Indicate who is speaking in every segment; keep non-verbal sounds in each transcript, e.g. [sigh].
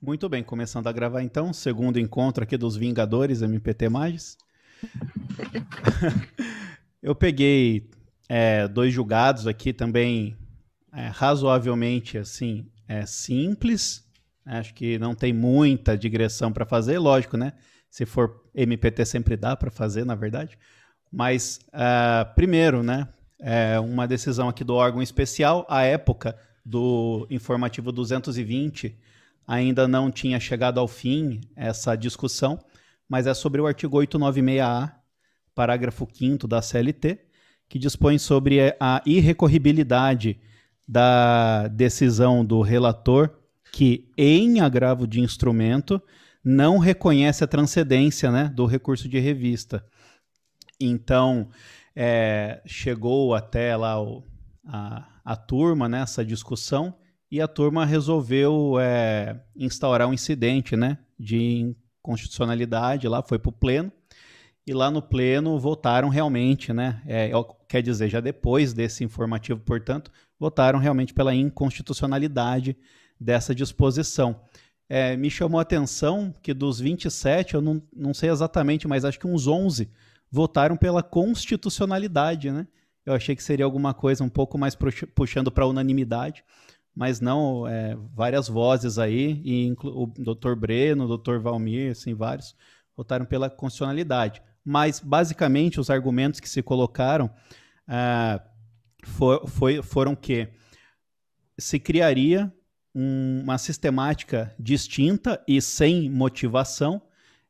Speaker 1: Muito bem, começando a gravar então, segundo encontro aqui dos Vingadores MPT Magis. [laughs] Eu peguei é, dois julgados aqui também é, razoavelmente assim é, simples. Acho que não tem muita digressão para fazer, lógico, né? Se for MPT sempre dá para fazer, na verdade. Mas uh, primeiro, né? É uma decisão aqui do órgão especial. À época do informativo 220 ainda não tinha chegado ao fim essa discussão, mas é sobre o artigo 896A, parágrafo 5 da CLT, que dispõe sobre a irrecorribilidade da decisão do relator que, em agravo de instrumento, não reconhece a transcendência né, do recurso de revista. Então, é, chegou até lá o, a, a turma nessa né, discussão e a turma resolveu é, instaurar um incidente né, de inconstitucionalidade lá, foi para o pleno, e lá no pleno votaram realmente, né, é, quer dizer, já depois desse informativo, portanto, votaram realmente pela inconstitucionalidade dessa disposição. É, me chamou a atenção que dos 27, eu não, não sei exatamente, mas acho que uns 11 votaram pela constitucionalidade, né? Eu achei que seria alguma coisa um pouco mais puxando para unanimidade mas não é, várias vozes aí, e o Dr. Breno, o Dr. Valmir, assim, vários, votaram pela constitucionalidade. Mas, basicamente, os argumentos que se colocaram ah, for, foi, foram que se criaria um, uma sistemática distinta e sem motivação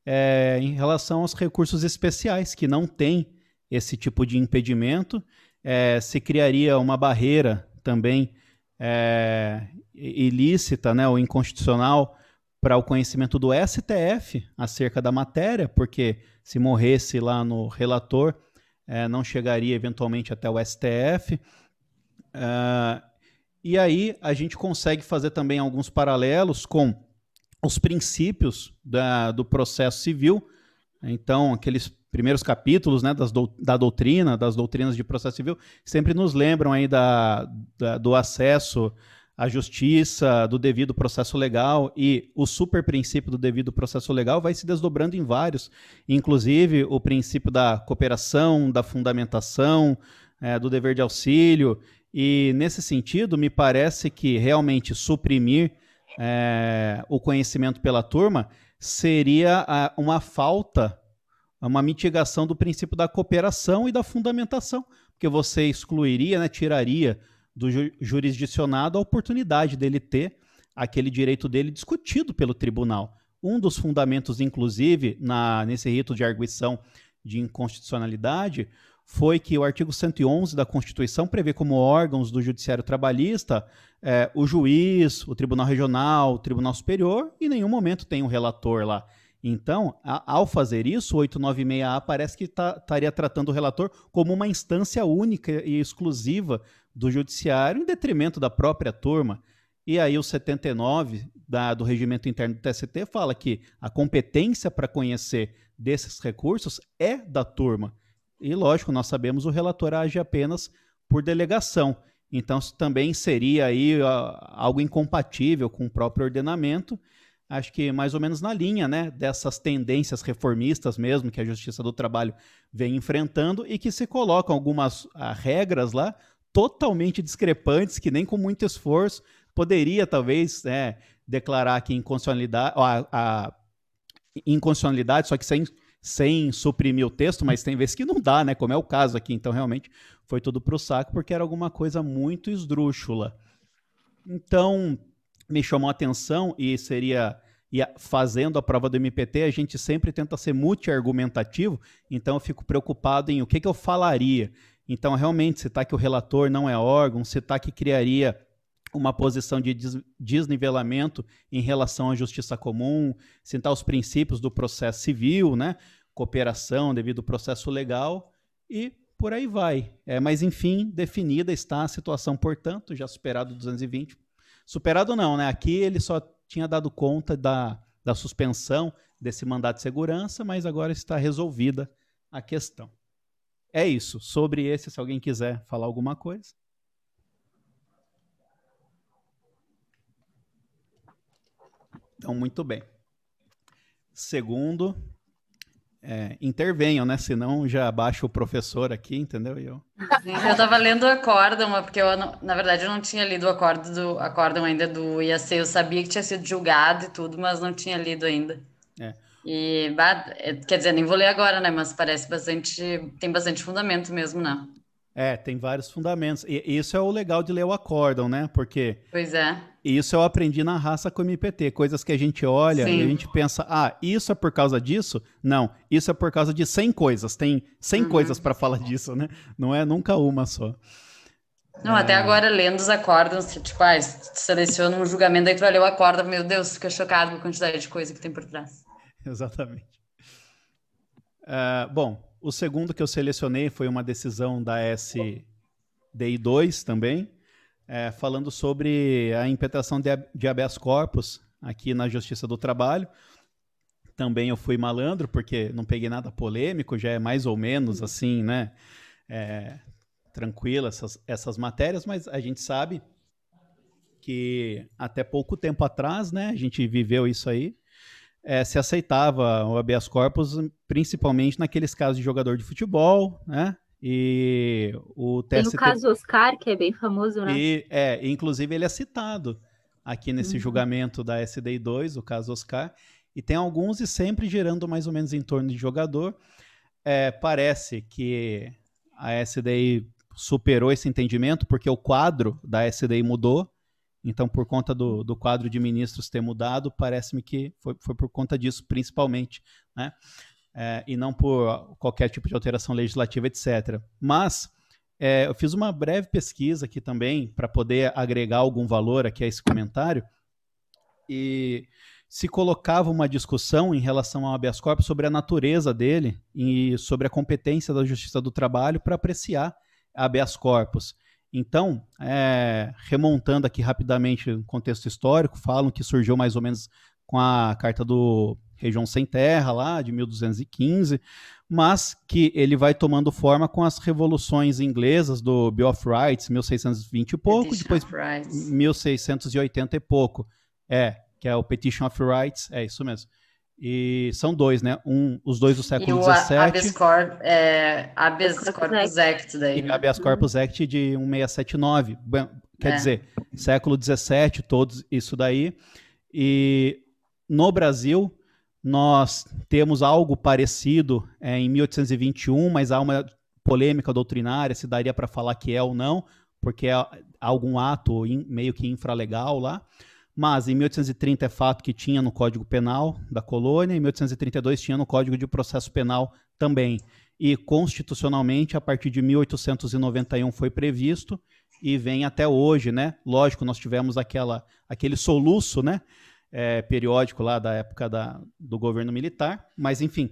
Speaker 1: é, em relação aos recursos especiais, que não tem esse tipo de impedimento, é, se criaria uma barreira também é, ilícita né, ou inconstitucional para o conhecimento do STF acerca da matéria, porque se morresse lá no relator, é, não chegaria eventualmente até o STF. É, e aí a gente consegue fazer também alguns paralelos com os princípios da, do processo civil. Então, aqueles primeiros capítulos né, das do, da doutrina, das doutrinas de processo civil, sempre nos lembram aí da, da, do acesso à justiça, do devido processo legal e o super princípio do devido processo legal vai se desdobrando em vários, inclusive o princípio da cooperação, da fundamentação, é, do dever de auxílio. E nesse sentido, me parece que realmente suprimir é, o conhecimento pela turma seria a, uma falta é uma mitigação do princípio da cooperação e da fundamentação, porque você excluiria, né, tiraria do jurisdicionado a oportunidade dele ter aquele direito dele discutido pelo tribunal. Um dos fundamentos, inclusive, na, nesse rito de arguição de inconstitucionalidade, foi que o artigo 111 da Constituição prevê como órgãos do Judiciário Trabalhista é, o juiz, o Tribunal Regional, o Tribunal Superior, e em nenhum momento tem um relator lá. Então, a, ao fazer isso, o 896A parece que tá, estaria tratando o relator como uma instância única e exclusiva do judiciário, em detrimento da própria turma. E aí o 79 da, do regimento interno do TST fala que a competência para conhecer desses recursos é da turma. E lógico, nós sabemos o relator age apenas por delegação. Então, isso também seria aí algo incompatível com o próprio ordenamento acho que mais ou menos na linha né, dessas tendências reformistas mesmo que a Justiça do Trabalho vem enfrentando e que se colocam algumas ah, regras lá totalmente discrepantes que nem com muito esforço poderia talvez né, declarar que inconstitucionalidade, a, a inconstitucionalidade, só que sem, sem suprimir o texto, mas tem vezes que não dá, né? Como é o caso aqui. Então, realmente, foi tudo para o saco, porque era alguma coisa muito esdrúxula. Então, me chamou a atenção e seria e fazendo a prova do MPT, a gente sempre tenta ser multi-argumentativo, então eu fico preocupado em o que, que eu falaria. Então, realmente, citar que o relator não é órgão, citar que criaria uma posição de desnivelamento em relação à justiça comum, citar os princípios do processo civil, né? cooperação devido ao processo legal e por aí vai. É, mas, enfim, definida está a situação, portanto, já superado 220, Superado não, né? Aqui ele só tinha dado conta da, da suspensão desse mandato de segurança, mas agora está resolvida a questão. É isso. Sobre esse, se alguém quiser falar alguma coisa. Então, muito bem. Segundo, é, intervenham, né? Senão já baixa o professor aqui, entendeu?
Speaker 2: Eu eu estava lendo o acórdão, porque eu, na verdade, eu não tinha lido o acórdão, do, acórdão ainda do IAC. Eu sabia que tinha sido julgado e tudo, mas não tinha lido ainda. É. E, é, quer dizer, nem vou ler agora, né? Mas parece bastante, tem bastante fundamento mesmo, né?
Speaker 1: É, tem vários fundamentos. E isso é o legal de ler o acórdão, né? Porque.
Speaker 2: Pois é.
Speaker 1: Isso eu aprendi na raça com o MPT. Coisas que a gente olha Sim. e a gente pensa, ah, isso é por causa disso? Não, isso é por causa de 100 coisas. Tem 100 uhum. coisas para falar disso, né? Não é nunca uma só.
Speaker 2: Não, é... até agora, lendo os acórdãos, tipo, ah, seleciona um julgamento, aí tu vai ler o acórdão, meu Deus, fica chocado com a quantidade de coisa que tem por trás. [laughs]
Speaker 1: Exatamente. Uh, bom, o segundo que eu selecionei foi uma decisão da SDI2 também, é, falando sobre a impetração de, de habeas corpus aqui na Justiça do Trabalho. Também eu fui malandro, porque não peguei nada polêmico, já é mais ou menos assim, né? É, tranquila essas, essas matérias, mas a gente sabe que até pouco tempo atrás, né, a gente viveu isso aí, é, se aceitava o habeas corpus, principalmente naqueles casos de jogador de futebol, né? E o TST...
Speaker 3: Tem o caso Oscar, que é bem famoso, né?
Speaker 1: E, é, inclusive ele é citado aqui nesse uhum. julgamento da SDI 2, o caso Oscar, e tem alguns e sempre girando mais ou menos em torno de jogador. É, parece que a SDI superou esse entendimento porque o quadro da SDI mudou, então, por conta do, do quadro de ministros ter mudado, parece-me que foi, foi por conta disso, principalmente, né? É, e não por qualquer tipo de alteração legislativa, etc. Mas é, eu fiz uma breve pesquisa aqui também para poder agregar algum valor aqui a esse comentário e se colocava uma discussão em relação ao habeas corpus sobre a natureza dele e sobre a competência da Justiça do Trabalho para apreciar habeas corpus. Então, é, remontando aqui rapidamente o contexto histórico, falam que surgiu mais ou menos com a Carta do Região Sem Terra, lá de 1215, mas que ele vai tomando forma com as revoluções inglesas do Bill of Rights, 1620 e pouco, Petition depois 1680 e pouco. É, que é o Petition of Rights, é isso mesmo. E são dois, né? Um, os dois do século XVII.
Speaker 2: Habeas, Corp, é, habeas Corpus Act daí.
Speaker 1: Né? E habeas Corpus Act de 1679. Quer é. dizer, século XVII, todos isso daí. E no Brasil, nós temos algo parecido é, em 1821, mas há uma polêmica doutrinária se daria para falar que é ou não, porque é algum ato in, meio que infralegal lá. Mas em 1830 é fato que tinha no Código Penal da colônia, em 1832 tinha no Código de Processo Penal também. E constitucionalmente, a partir de 1891 foi previsto e vem até hoje, né? Lógico, nós tivemos aquela, aquele soluço, né? É, periódico lá da época da, do governo militar, mas enfim,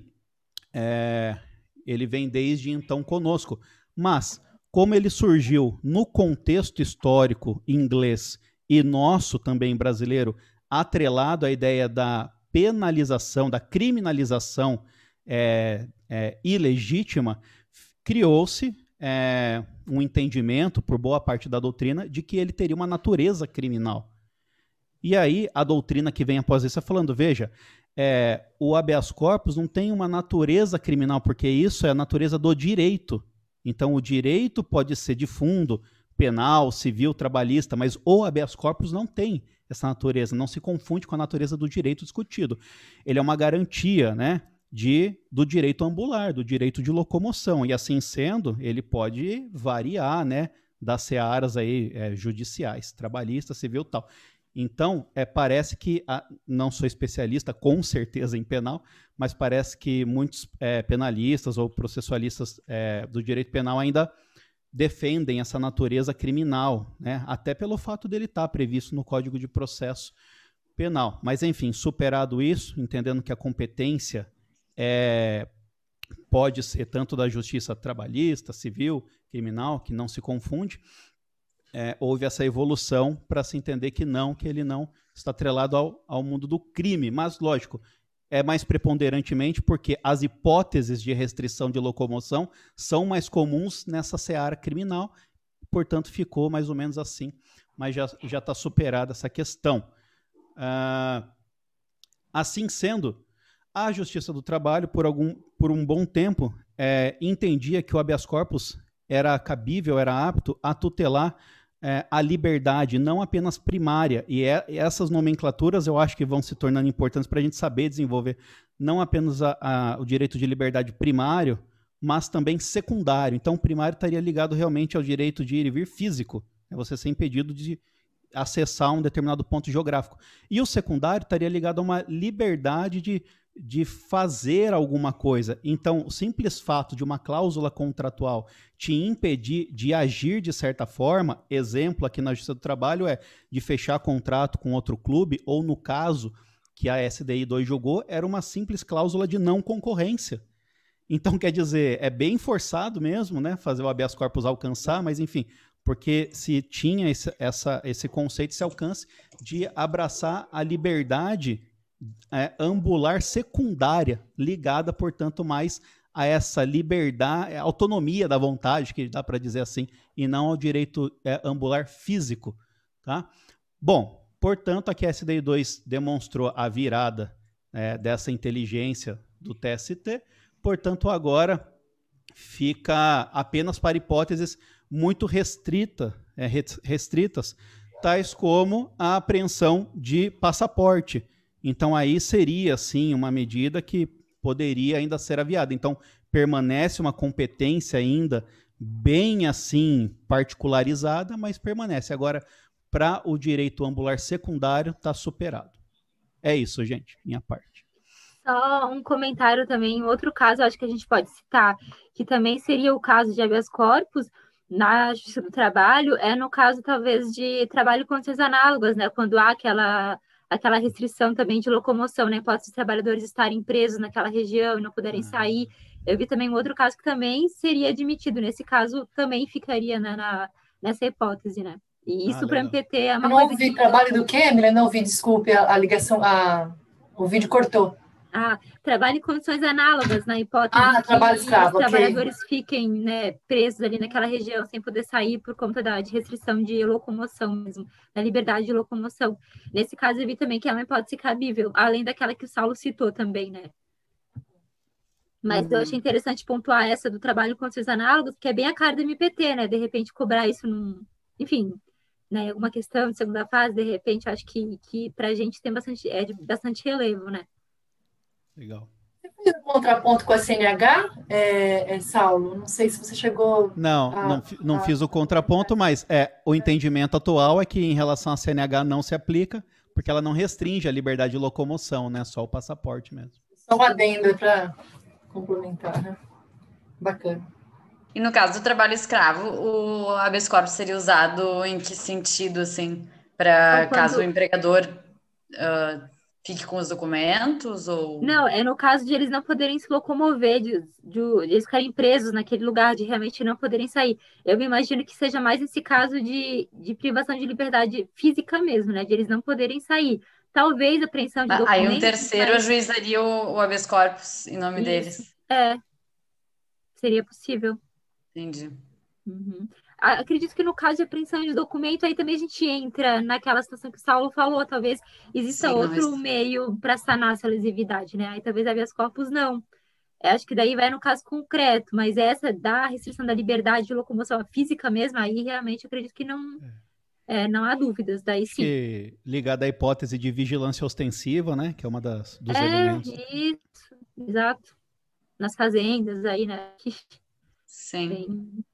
Speaker 1: é, ele vem desde então conosco. Mas, como ele surgiu no contexto histórico inglês e nosso também brasileiro, atrelado à ideia da penalização, da criminalização é, é, ilegítima, criou-se é, um entendimento, por boa parte da doutrina, de que ele teria uma natureza criminal. E aí a doutrina que vem após isso é falando, veja, é, o habeas corpus não tem uma natureza criminal, porque isso é a natureza do direito. Então o direito pode ser de fundo, penal, civil, trabalhista, mas o habeas corpus não tem essa natureza, não se confunde com a natureza do direito discutido. Ele é uma garantia, né, de do direito ambular, do direito de locomoção, e assim sendo, ele pode variar, né, das searas aí é, judiciais, trabalhista, civil, tal. Então, é, parece que, a, não sou especialista com certeza em penal, mas parece que muitos é, penalistas ou processualistas é, do direito penal ainda defendem essa natureza criminal, né? até pelo fato dele estar tá previsto no Código de Processo Penal. Mas, enfim, superado isso, entendendo que a competência é, pode ser tanto da justiça trabalhista, civil, criminal, que não se confunde, é, houve essa evolução para se entender que não, que ele não está atrelado ao, ao mundo do crime. Mas, lógico, é mais preponderantemente porque as hipóteses de restrição de locomoção são mais comuns nessa seara criminal, portanto ficou mais ou menos assim, mas já está superada essa questão. Uh, Assim sendo, a Justiça do Trabalho, por, algum, por um bom tempo, é, entendia que o habeas corpus era cabível, era apto a tutelar é, a liberdade, não apenas primária. E é, essas nomenclaturas eu acho que vão se tornando importantes para a gente saber desenvolver não apenas a, a, o direito de liberdade primário, mas também secundário. Então, o primário estaria ligado realmente ao direito de ir e vir físico, é você ser impedido de acessar um determinado ponto geográfico. E o secundário estaria ligado a uma liberdade de de fazer alguma coisa. Então, o simples fato de uma cláusula contratual te impedir de agir de certa forma, exemplo aqui na Justiça do Trabalho é de fechar contrato com outro clube, ou no caso que a SDI 2 jogou, era uma simples cláusula de não concorrência. Então, quer dizer, é bem forçado mesmo, né, fazer o habeas corpus alcançar, mas enfim, porque se tinha esse, essa, esse conceito, esse alcance de abraçar a liberdade é, ambular secundária, ligada, portanto, mais a essa liberdade, é, autonomia da vontade, que dá para dizer assim, e não ao direito é, ambular físico. Tá? Bom, portanto, aqui a SDI 2 demonstrou a virada é, dessa inteligência do TST, portanto, agora fica apenas para hipóteses muito restrita, é, restritas, tais como a apreensão de passaporte então aí seria sim uma medida que poderia ainda ser aviada. Então permanece uma competência ainda bem assim particularizada, mas permanece. Agora para o direito ambular secundário está superado. É isso, gente, minha parte.
Speaker 3: Só um comentário também, outro caso, acho que a gente pode citar, que também seria o caso de habeas corpus, na Justiça do Trabalho, é no caso, talvez, de trabalho com condições análogas, né? Quando há aquela aquela restrição também de locomoção, né? Pode os trabalhadores estarem presos naquela região e não puderem uhum. sair. Eu vi também um outro caso que também seria admitido. Nesse caso, também ficaria né, na, nessa hipótese, né? E isso ah, para o MPT é uma
Speaker 4: Eu não ouvi que... trabalho do quê, Emília? Não ouvi, desculpe, a, a ligação, a... o vídeo cortou.
Speaker 3: Ah, trabalho em condições análogas, na hipótese
Speaker 4: ah, que trabalho escravo,
Speaker 3: os trabalhadores fiquem né, presos ali naquela região sem poder sair por conta da de restrição de locomoção mesmo, da liberdade de locomoção. Nesse caso, eu vi também que é uma hipótese cabível, além daquela que o Saulo citou também, né? Mas uhum. eu achei interessante pontuar essa do trabalho em condições análogas, que é bem a cara do MPT, né? De repente cobrar isso num... Enfim, né, alguma questão de segunda fase, de repente, acho que, que para a gente tem bastante, é de bastante relevo, né?
Speaker 1: Legal.
Speaker 4: Você fez um contraponto com a CNH, é, é, Saulo? Não sei se você chegou.
Speaker 1: Não, a, não, não a... fiz o contraponto, mas é o entendimento atual é que em relação à CNH não se aplica, porque ela não restringe a liberdade de locomoção, né? Só o passaporte mesmo.
Speaker 4: Só um adendo para complementar, né? Bacana.
Speaker 2: E no caso do trabalho escravo, o habeas corpus seria usado em que sentido, assim, para então, quando... caso o empregador uh, fique com os documentos ou?
Speaker 3: Não é no caso de eles não poderem se locomover de, de, eles ficarem presos naquele lugar de realmente não poderem sair. Eu me imagino que seja mais esse caso de, de privação de liberdade física mesmo né? De eles não poderem sair. Talvez a apreensão de
Speaker 2: ah,
Speaker 3: documentos
Speaker 2: aí um terceiro mas... ajuizaria o, o habeas corpus em nome Isso. deles.
Speaker 3: É. Seria possível.
Speaker 2: Entendi.
Speaker 3: Uhum acredito que no caso de apreensão de documento, aí também a gente entra naquela situação que o Saulo falou, talvez exista Sim, outro mas... meio para sanar essa lesividade, né? Aí talvez habeas corpus não. Eu acho que daí vai no caso concreto, mas essa da restrição da liberdade de locomoção física mesmo, aí realmente acredito que não. É. é não há dúvidas, daí sim.
Speaker 1: Que, ligada à hipótese de vigilância ostensiva, né? Que é uma das dos
Speaker 3: é,
Speaker 1: elementos.
Speaker 3: Isso, exato. Nas fazendas aí, né? [laughs]
Speaker 2: Sim. Bem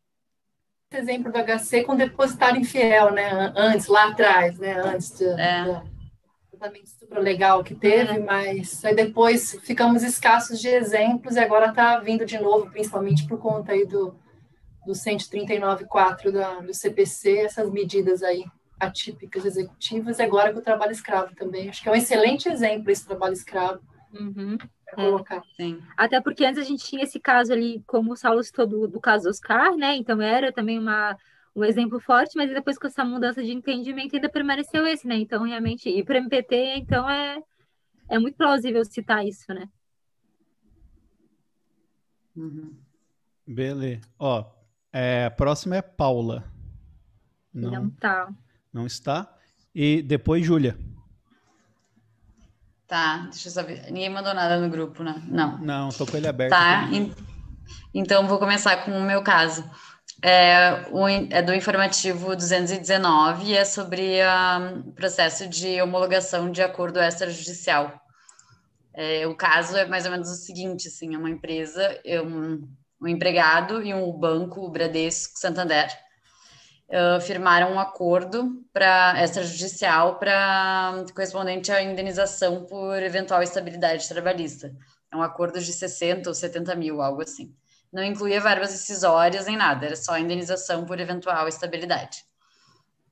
Speaker 4: exemplo do HC com depositário infiel, né? Antes, lá atrás, né? Antes de, é. tratamento super legal que teve, é. mas aí depois ficamos escassos de exemplos e agora está vindo de novo, principalmente por conta aí do, do 139.4 da, do CPC, essas medidas aí atípicas executivas, e agora com o trabalho escravo também. Acho que é um excelente exemplo esse trabalho escravo.
Speaker 3: Uhum é, colocar. Sim. Até porque antes a gente tinha esse caso ali, como o Saulo citou, do, do caso Oscar, né? Então era também uma, um exemplo forte, mas depois com essa mudança de entendimento ainda permaneceu esse, né? Então, realmente, e para o MPT, então é, é muito plausível citar isso, né?
Speaker 1: Uhum. Beleza. Ó, é, a próxima é Paula.
Speaker 3: Não, não tá.
Speaker 1: Não está. E depois Júlia.
Speaker 2: Tá, deixa eu saber. Ninguém mandou nada no grupo, né? Não.
Speaker 1: Não, tô com ele aberto.
Speaker 2: Tá, então vou começar com o meu caso. É, o, é do informativo 219 e é sobre o processo de homologação de acordo extrajudicial. É, o caso é mais ou menos o seguinte, assim, é uma empresa, é um, um empregado e um banco, o Bradesco Santander, firmaram um acordo para extrajudicial para correspondente à indenização por eventual estabilidade trabalhista. É um acordo de 60 ou 70 mil, algo assim. Não incluía verbas decisórias nem nada, era só indenização por eventual estabilidade.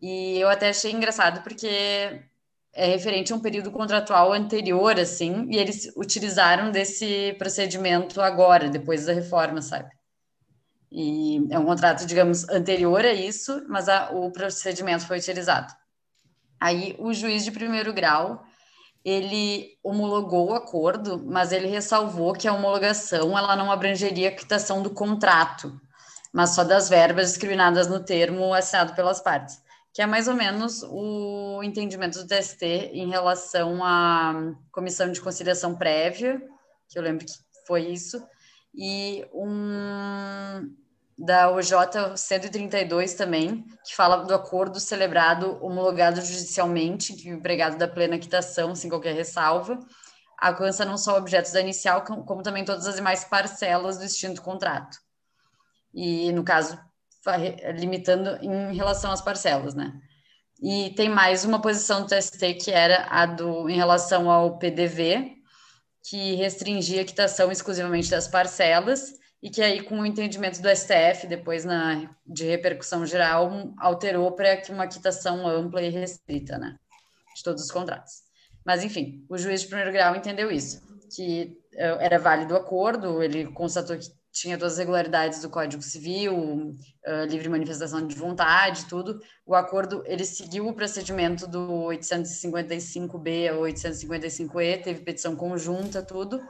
Speaker 2: E eu até achei engraçado porque é referente a um período contratual anterior, assim, e eles utilizaram desse procedimento agora, depois da reforma, sabe? E é um contrato, digamos, anterior a isso, mas a, o procedimento foi utilizado. Aí o juiz de primeiro grau ele homologou o acordo, mas ele ressalvou que a homologação ela não abrangeria a quitação do contrato, mas só das verbas discriminadas no termo assinado pelas partes que é mais ou menos o entendimento do TST em relação à comissão de conciliação prévia, que eu lembro que foi isso, e um da OJ 132 também, que fala do acordo celebrado homologado judicialmente, que empregado da plena quitação, sem qualquer ressalva, alcança não só objetos da inicial, como também todas as demais parcelas do extinto contrato. E, no caso, limitando em relação às parcelas, né? E tem mais uma posição do TST que era a do em relação ao PDV, que restringia a quitação exclusivamente das parcelas e que aí com o entendimento do STF depois na de repercussão geral alterou para que uma quitação ampla e restrita, né, de todos os contratos. Mas enfim, o juiz de primeiro grau entendeu isso, que eh, era válido o acordo, ele constatou que tinha todas as regularidades do Código Civil, uh, livre manifestação de vontade, tudo. O acordo ele seguiu o procedimento do 855B ao 855E, teve petição conjunta, tudo.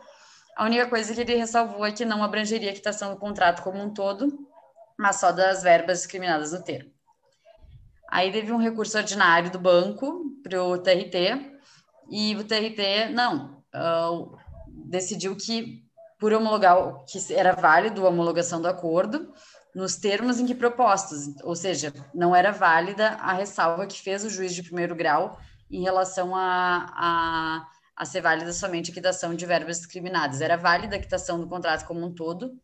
Speaker 2: A única coisa que ele ressalvou é que não abrangeria a quitação do contrato como um todo, mas só das verbas discriminadas no termo. Aí teve um recurso ordinário do banco para o TRT, e o TRT, não, uh, decidiu que por homologar que era válido a homologação do acordo nos termos em que propostos, ou seja, não era válida a ressalva que fez o juiz de primeiro grau em relação a, a, a ser válida somente a quitação de verbas discriminadas. Era válida a quitação do contrato como um todo,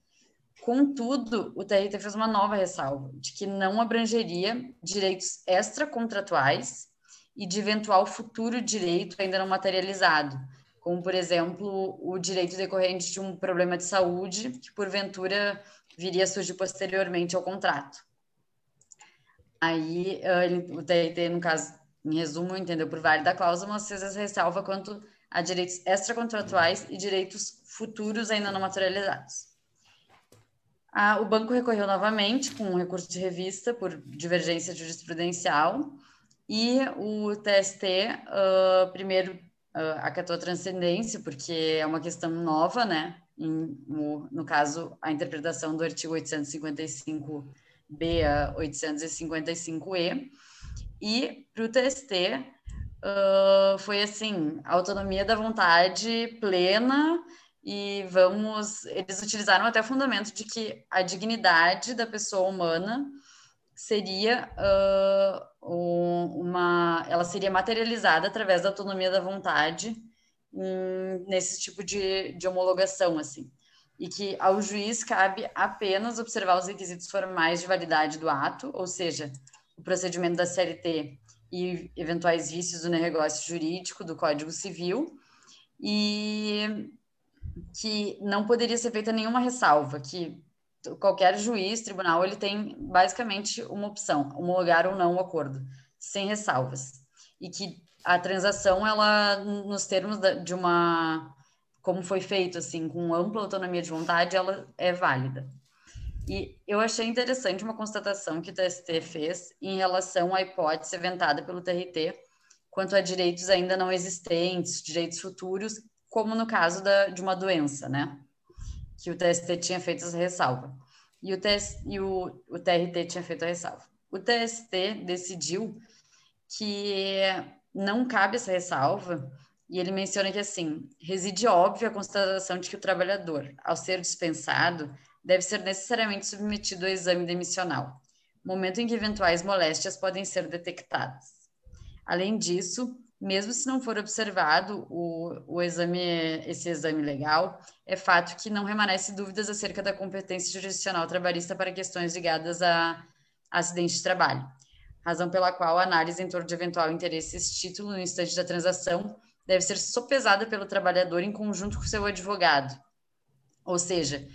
Speaker 2: contudo, o TRT fez uma nova ressalva, de que não abrangeria direitos extracontratuais e de eventual futuro direito ainda não materializado, como, por exemplo, o direito decorrente de um problema de saúde que, porventura, viria a surgir posteriormente ao contrato. Aí, o TRT, no caso, em resumo, entendeu por válida a cláusula, mas às vezes ressalva quanto a direitos extracontratuais e direitos futuros ainda não materializados. Ah, o banco recorreu novamente com um recurso de revista por divergência jurisprudencial e o TST uh, primeiro acatou a transcendência, porque é uma questão nova, né? Em, no, no caso, a interpretação do artigo 855B a 855E. E para o TST, uh, foi assim, autonomia da vontade plena e vamos, eles utilizaram até o fundamento de que a dignidade da pessoa humana seria uh, uma, ela seria materializada através da autonomia da vontade um, nesse tipo de, de homologação, assim, e que ao juiz cabe apenas observar os requisitos formais de validade do ato, ou seja, o procedimento da CLT e eventuais vícios do negócio jurídico do Código Civil, e que não poderia ser feita nenhuma ressalva, que qualquer juiz, tribunal, ele tem basicamente uma opção, homologar ou não o acordo, sem ressalvas. E que a transação, ela, nos termos de uma, como foi feito, assim, com ampla autonomia de vontade, ela é válida. E eu achei interessante uma constatação que o TST fez em relação à hipótese aventada pelo TRT quanto a direitos ainda não existentes, direitos futuros, como no caso da, de uma doença, né? Que o TST tinha feito essa ressalva. E o, TS, e o, o TRT tinha feito a ressalva. O TST decidiu que não cabe essa ressalva E ele menciona que, assim, reside óbvio a constatação de que o trabalhador, ao ser dispensado, deve ser necessariamente submetido ao exame demissional, momento em que eventuais moléstias podem ser detectadas. Além disso, mesmo se não for observado o, o exame, esse exame legal, é fato que não remanesce dúvidas acerca da competência jurisdicional trabalhista para questões ligadas a acidente de trabalho, razão pela qual a análise em torno de eventual interesse esse título no instante da transação deve ser sopesada pelo trabalhador em conjunto com seu advogado. Ou seja,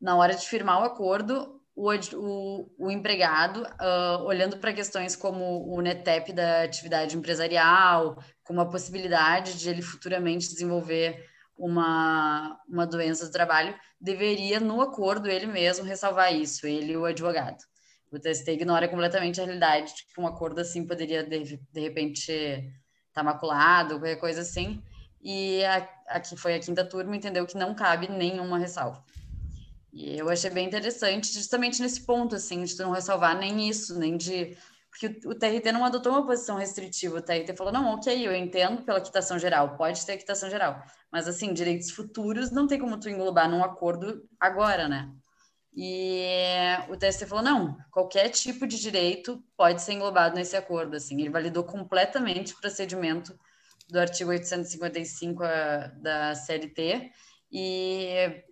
Speaker 2: na hora de firmar o acordo, o, o, o empregado, uh, olhando para questões como o NETEP da atividade empresarial, como a possibilidade de ele futuramente desenvolver uma, uma doença do trabalho, deveria, no acordo, ele mesmo ressalvar isso, ele e o advogado. O TST ignora completamente a realidade de que um acordo assim poderia, de, de repente, tá maculado, qualquer coisa assim. E a, aqui foi a quinta turma, entendeu que não cabe nenhuma ressalva. E eu achei bem interessante, justamente nesse ponto, assim, de não ressalvar nem isso, nem de. Porque o, TRT não adotou uma posição restritiva, o TRT falou: não, ok, eu entendo pela quitação geral, pode ter quitação geral, mas, assim, direitos futuros não tem como tu englobar num acordo agora, né? E o TST falou: não, qualquer tipo de direito pode ser englobado nesse acordo. Assim, ele validou completamente o procedimento do artigo 855 da CLT e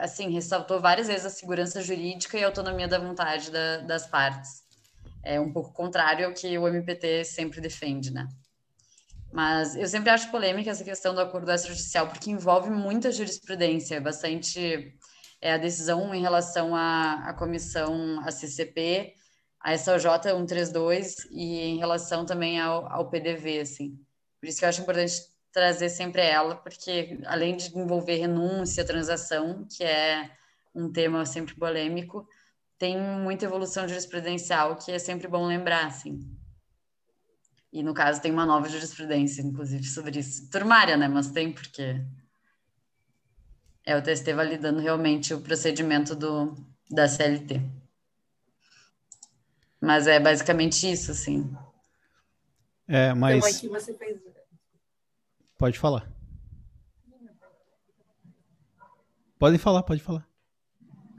Speaker 2: assim ressaltou várias vezes a segurança jurídica e a autonomia da vontade da, das partes. É um pouco contrário ao que o MPT sempre defende, né? Mas eu sempre acho polêmica essa questão do acordo extrajudicial, porque envolve muita jurisprudência, bastante é a decisão em relação à, à comissão, a CCP, a SOJ 132 e em relação também ao, ao PDV, assim. Por isso que eu acho importante trazer sempre ela, porque além de envolver renúncia, transação, que é um tema sempre polêmico, tem muita evolução jurisprudencial que é sempre bom lembrar, assim. E no caso tem uma nova jurisprudência, inclusive, sobre isso. Turmária, né? Mas tem porque é o TST validando realmente o procedimento do, da CLT. Mas é basicamente isso, assim.
Speaker 1: É, mas. Pode falar. Pode falar, pode falar.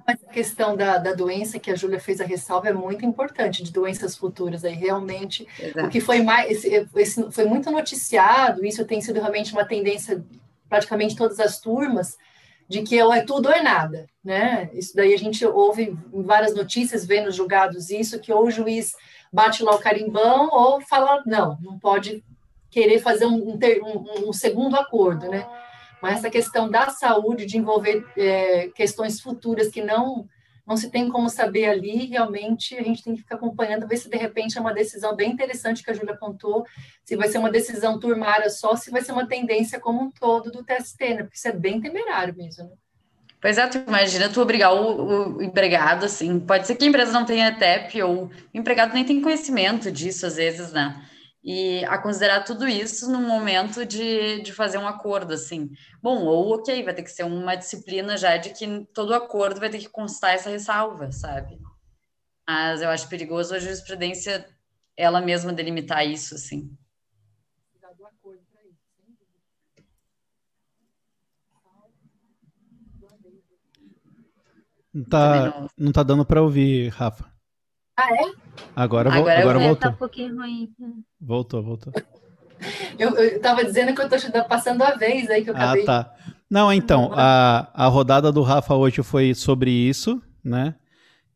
Speaker 4: Mas a questão da, da doença que a Júlia fez a ressalva é muito importante, de doenças futuras aí, realmente. Exato. O que foi mais. Esse, esse, foi muito noticiado, isso tem sido realmente uma tendência, praticamente todas as turmas, de que é tudo ou é nada, né? Isso daí a gente ouve em várias notícias, nos julgados isso, que ou o juiz bate lá o carimbão ou fala, não, não pode querer fazer um, um, um segundo acordo, né? Mas essa questão da saúde, de envolver é, questões futuras que não não se tem como saber ali, realmente a gente tem que ficar acompanhando, ver se de repente é uma decisão bem interessante que a Júlia contou, se vai ser uma decisão turmária só, se vai ser uma tendência como um todo do TST, né? Porque isso é bem temerário mesmo, né?
Speaker 2: Pois é, tu imagina tu obrigar o, o, empregado, assim, pode ser que a empresa não tenha TEP, ou o empregado nem tem conhecimento disso, às vezes, né? E a considerar tudo isso no momento de, de fazer um acordo, assim. Bom, ou ok, vai ter que ser uma disciplina já de que todo acordo vai ter que constar essa ressalva, sabe? Mas eu acho perigoso a jurisprudência ela mesma delimitar isso, assim.
Speaker 1: Não tá, não tá dando para ouvir, Rafa.
Speaker 4: Ah, é?
Speaker 1: Agora, agora, agora voltou. Tá
Speaker 3: um pouquinho ruim.
Speaker 1: Voltou, voltou. [laughs]
Speaker 4: Eu, eu tava dizendo que eu tô passando a vez aí que eu ah, acabei.
Speaker 1: Ah, tá. Não, então, a, a rodada do Rafa hoje foi sobre isso, né?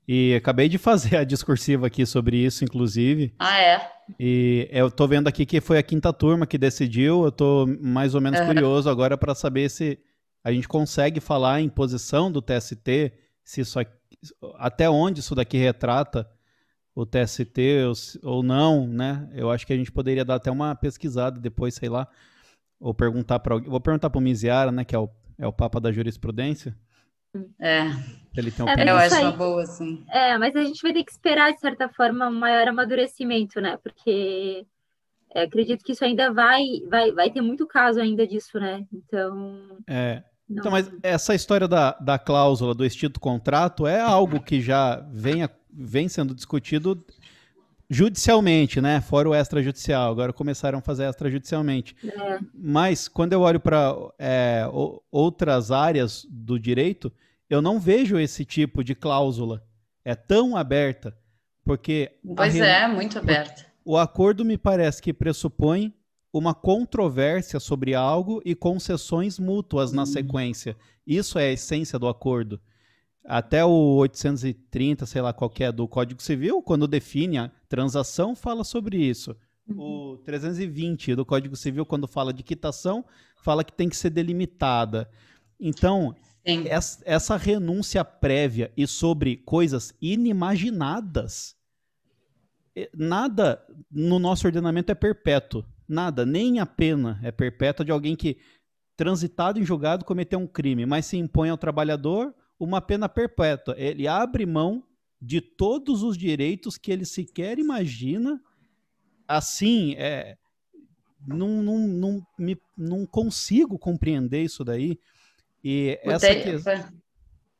Speaker 1: E acabei de fazer a discursiva aqui sobre isso, inclusive.
Speaker 2: Ah, é?
Speaker 1: E eu tô vendo aqui que foi a quinta turma que decidiu. Eu tô mais ou menos uhum. curioso agora para saber se a gente consegue falar em posição do TST, se isso até onde isso daqui retrata o TST ou, ou não, né? Eu acho que a gente poderia dar até uma pesquisada depois, sei lá, ou perguntar para alguém. Vou perguntar para o Miziara, né, que é o, é o Papa da Jurisprudência.
Speaker 2: É.
Speaker 1: Ele tem um
Speaker 2: é, eu acho uma boa, sim.
Speaker 3: É, mas a gente vai ter que esperar, de certa forma, um maior amadurecimento, né? Porque é, acredito que isso ainda vai, vai, vai ter muito caso ainda disso, né? Então.
Speaker 1: É. Então, mas essa história da, da cláusula do extinto contrato é algo que já vem, vem sendo discutido judicialmente, né? Fora o extrajudicial. Agora começaram a fazer extrajudicialmente. É. Mas quando eu olho para é, outras áreas do direito, eu não vejo esse tipo de cláusula. É tão aberta. Porque.
Speaker 2: Pois é, muito aberta.
Speaker 1: O acordo me parece que pressupõe uma controvérsia sobre algo e concessões mútuas na hum. sequência. Isso é a essência do acordo. Até o 830, sei lá qual é, do Código Civil, quando define a transação, fala sobre isso. Uhum. O 320 do Código Civil, quando fala de quitação, fala que tem que ser delimitada. Então, essa, essa renúncia prévia e sobre coisas inimaginadas, nada no nosso ordenamento é perpétuo. Nada, nem a pena é perpétua de alguém que, transitado em julgado, cometeu um crime, mas se impõe ao trabalhador uma pena perpétua. Ele abre mão de todos os direitos que ele sequer imagina. Assim, é, não, não, não, me, não consigo compreender isso daí. E essa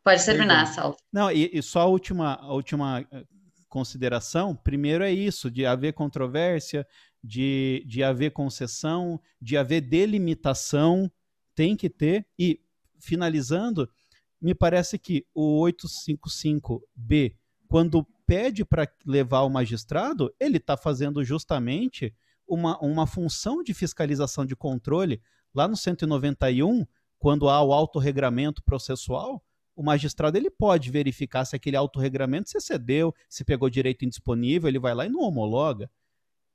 Speaker 2: Pode terminar, Salvo.
Speaker 1: Não, e, e, só a última, a última eh, consideração. Primeiro é isso, de haver controvérsia, de, de haver concessão, de haver delimitação, tem que ter. E, finalizando, me parece que o 855B, quando pede para levar o magistrado, ele está fazendo justamente uma, uma função de fiscalização de controle. Lá no 191, quando há o autorregramento processual, o magistrado ele pode verificar se aquele autorregramento se excedeu, se pegou direito indisponível, ele vai lá e não homologa.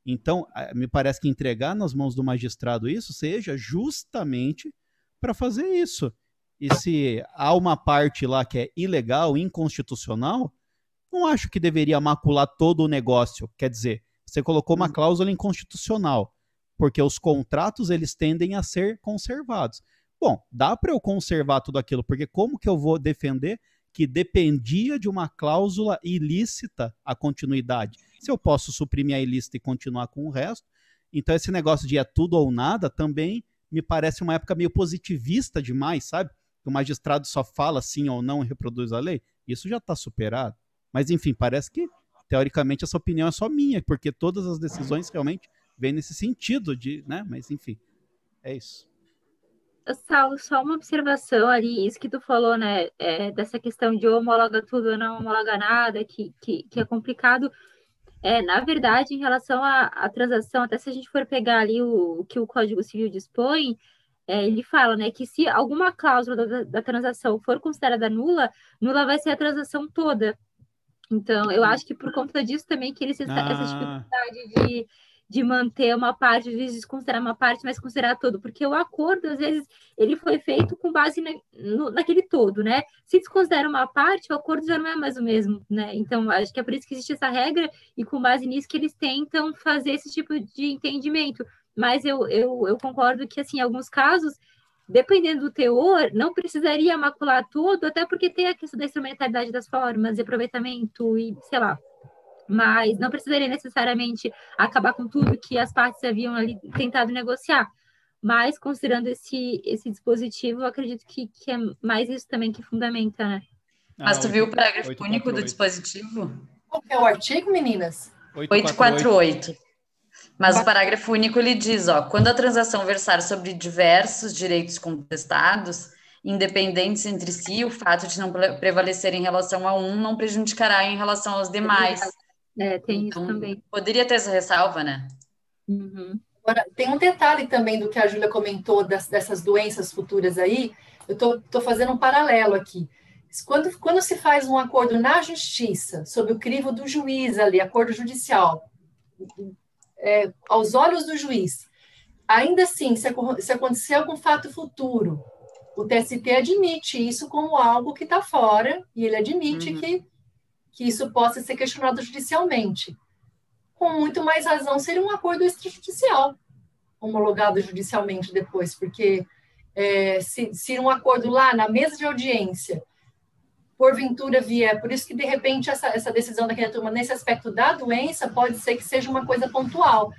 Speaker 1: Então, me parece que entregar nas mãos do magistrado isso seja justamente para fazer isso. E se há uma parte lá que é ilegal, inconstitucional, não acho que deveria macular todo o negócio. Quer dizer, você colocou uma hum. cláusula inconstitucional, porque os contratos eles tendem a ser conservados. Bom, dá para eu conservar tudo aquilo, porque como que eu vou defender que dependia de uma cláusula ilícita a continuidade? Se eu posso suprimir a ilícita e continuar com o resto, então esse negócio de é tudo ou nada também me parece uma época meio positivista demais, sabe? Que o magistrado só fala sim ou não e reproduz a lei, isso já está superado. Mas, enfim, parece que, teoricamente, essa opinião é só minha, porque todas as decisões realmente vêm nesse sentido de, né? Mas, enfim, é isso.
Speaker 3: Saulo, só uma observação ali, isso que tu falou, né, é, dessa questão de homologa tudo ou não homologa nada, que, que, que é complicado. É, na verdade, em relação à, à transação, até se a gente for pegar ali o, o que o Código Civil dispõe, é, ele fala né, que se alguma cláusula da, da, transação for considerada nula, nula vai ser a transação toda. Então, eu acho que por conta disso também que eles ah. essa dificuldade de, de manter uma parte, de desconsiderar uma parte, mas considerar todo, porque o acordo, às vezes, ele foi feito com base na, no, naquele todo, né? Se desconsidera uma parte, o acordo já não é mais o mesmo, né? Então, acho que é por isso que existe essa regra, e com base nisso que eles tentam fazer esse tipo de entendimento mas eu, eu, eu concordo que, assim, em alguns casos, dependendo do teor, não precisaria macular tudo, até porque tem a questão da instrumentalidade das formas, de aproveitamento e, sei lá, mas não precisaria necessariamente acabar com tudo que as partes haviam ali tentado negociar. Mas, considerando esse, esse dispositivo, eu acredito que, que é mais isso também que fundamenta, né?
Speaker 2: Mas tu viu o parágrafo único do dispositivo?
Speaker 4: Qual é o artigo, meninas?
Speaker 2: 848. Mas o parágrafo único ele diz, ó, quando a transação versar sobre diversos direitos contestados, independentes entre si, o fato de não prevalecer em relação a um não prejudicará em relação aos demais.
Speaker 3: É, tem então, isso também.
Speaker 2: Poderia ter essa ressalva, né?
Speaker 4: Uhum. Agora, tem um detalhe também do que a Júlia comentou das, dessas doenças futuras aí. Eu estou fazendo um paralelo aqui. Quando, quando se faz um acordo na justiça, sob o crivo do juiz ali, acordo judicial, é, aos olhos do juiz, ainda assim, se, se acontecer algum fato futuro, o TST admite isso como algo que está fora, e ele admite uhum. que, que isso possa ser questionado judicialmente. Com muito mais razão, seria um acordo extrajudicial, homologado judicialmente depois, porque é, se, se um acordo lá na mesa de audiência porventura vier. Por isso que, de repente, essa, essa decisão daquela turma, nesse aspecto da doença, pode ser que seja uma coisa pontual.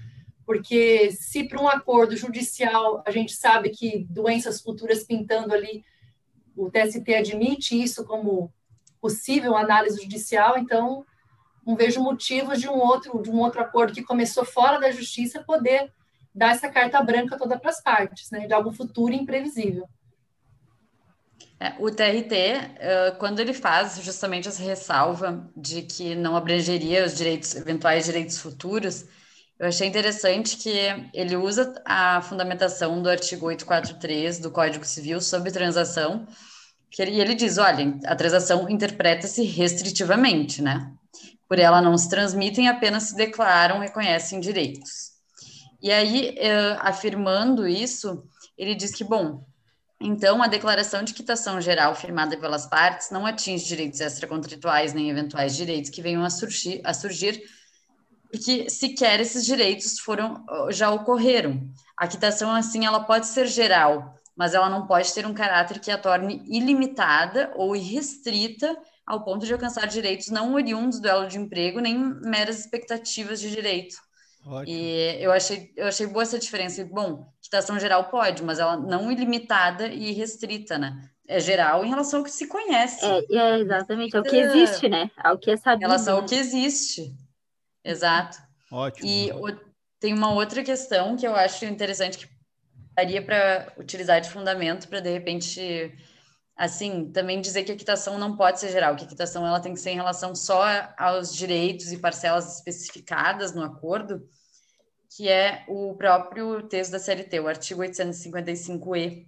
Speaker 4: Porque se para um acordo judicial a gente sabe que doenças futuras pintando ali, o TST admite isso como possível análise judicial, então não vejo motivos de um outro de um outro acordo que começou fora da justiça poder dar essa carta branca toda para as partes, né, de algo futuro imprevisível.
Speaker 2: É, o TRT, quando ele faz justamente essa ressalva de que não abrangeria os direitos, eventuais direitos futuros, eu achei interessante que ele usa a fundamentação do artigo 843 do Código Civil sobre transação, que ele, ele diz, olha, a transação interpreta-se restritivamente, né? Por ela não se transmitem, apenas se declaram, reconhecem direitos. E aí, afirmando isso, ele diz que, bom, então, a declaração de quitação geral firmada pelas partes não atinge direitos extracontratuais nem eventuais direitos que venham a surgir, a surgir porque sequer esses direitos foram já ocorreram. A quitação, assim, ela pode ser geral, mas ela não pode ter um caráter que a torne ilimitada ou irrestrita ao ponto de alcançar direitos não oriundos do elo de emprego, nem meras expectativas de direito. Ótimo. E eu achei, eu achei boa essa diferença. Bom, quitação geral pode, mas ela não ilimitada e restrita, né? É geral em relação ao que se conhece.
Speaker 3: É, é exatamente, ao que existe, né? Ao que é sabido.
Speaker 2: Em relação ao que existe. Exato.
Speaker 1: Ótimo.
Speaker 2: E o, tem uma outra questão que eu acho interessante que daria para utilizar de fundamento para de repente assim, também dizer que a quitação não pode ser geral, que a quitação ela tem que ser em relação só aos direitos e parcelas especificadas no acordo, que é o próprio texto da CLT, o artigo 855-E,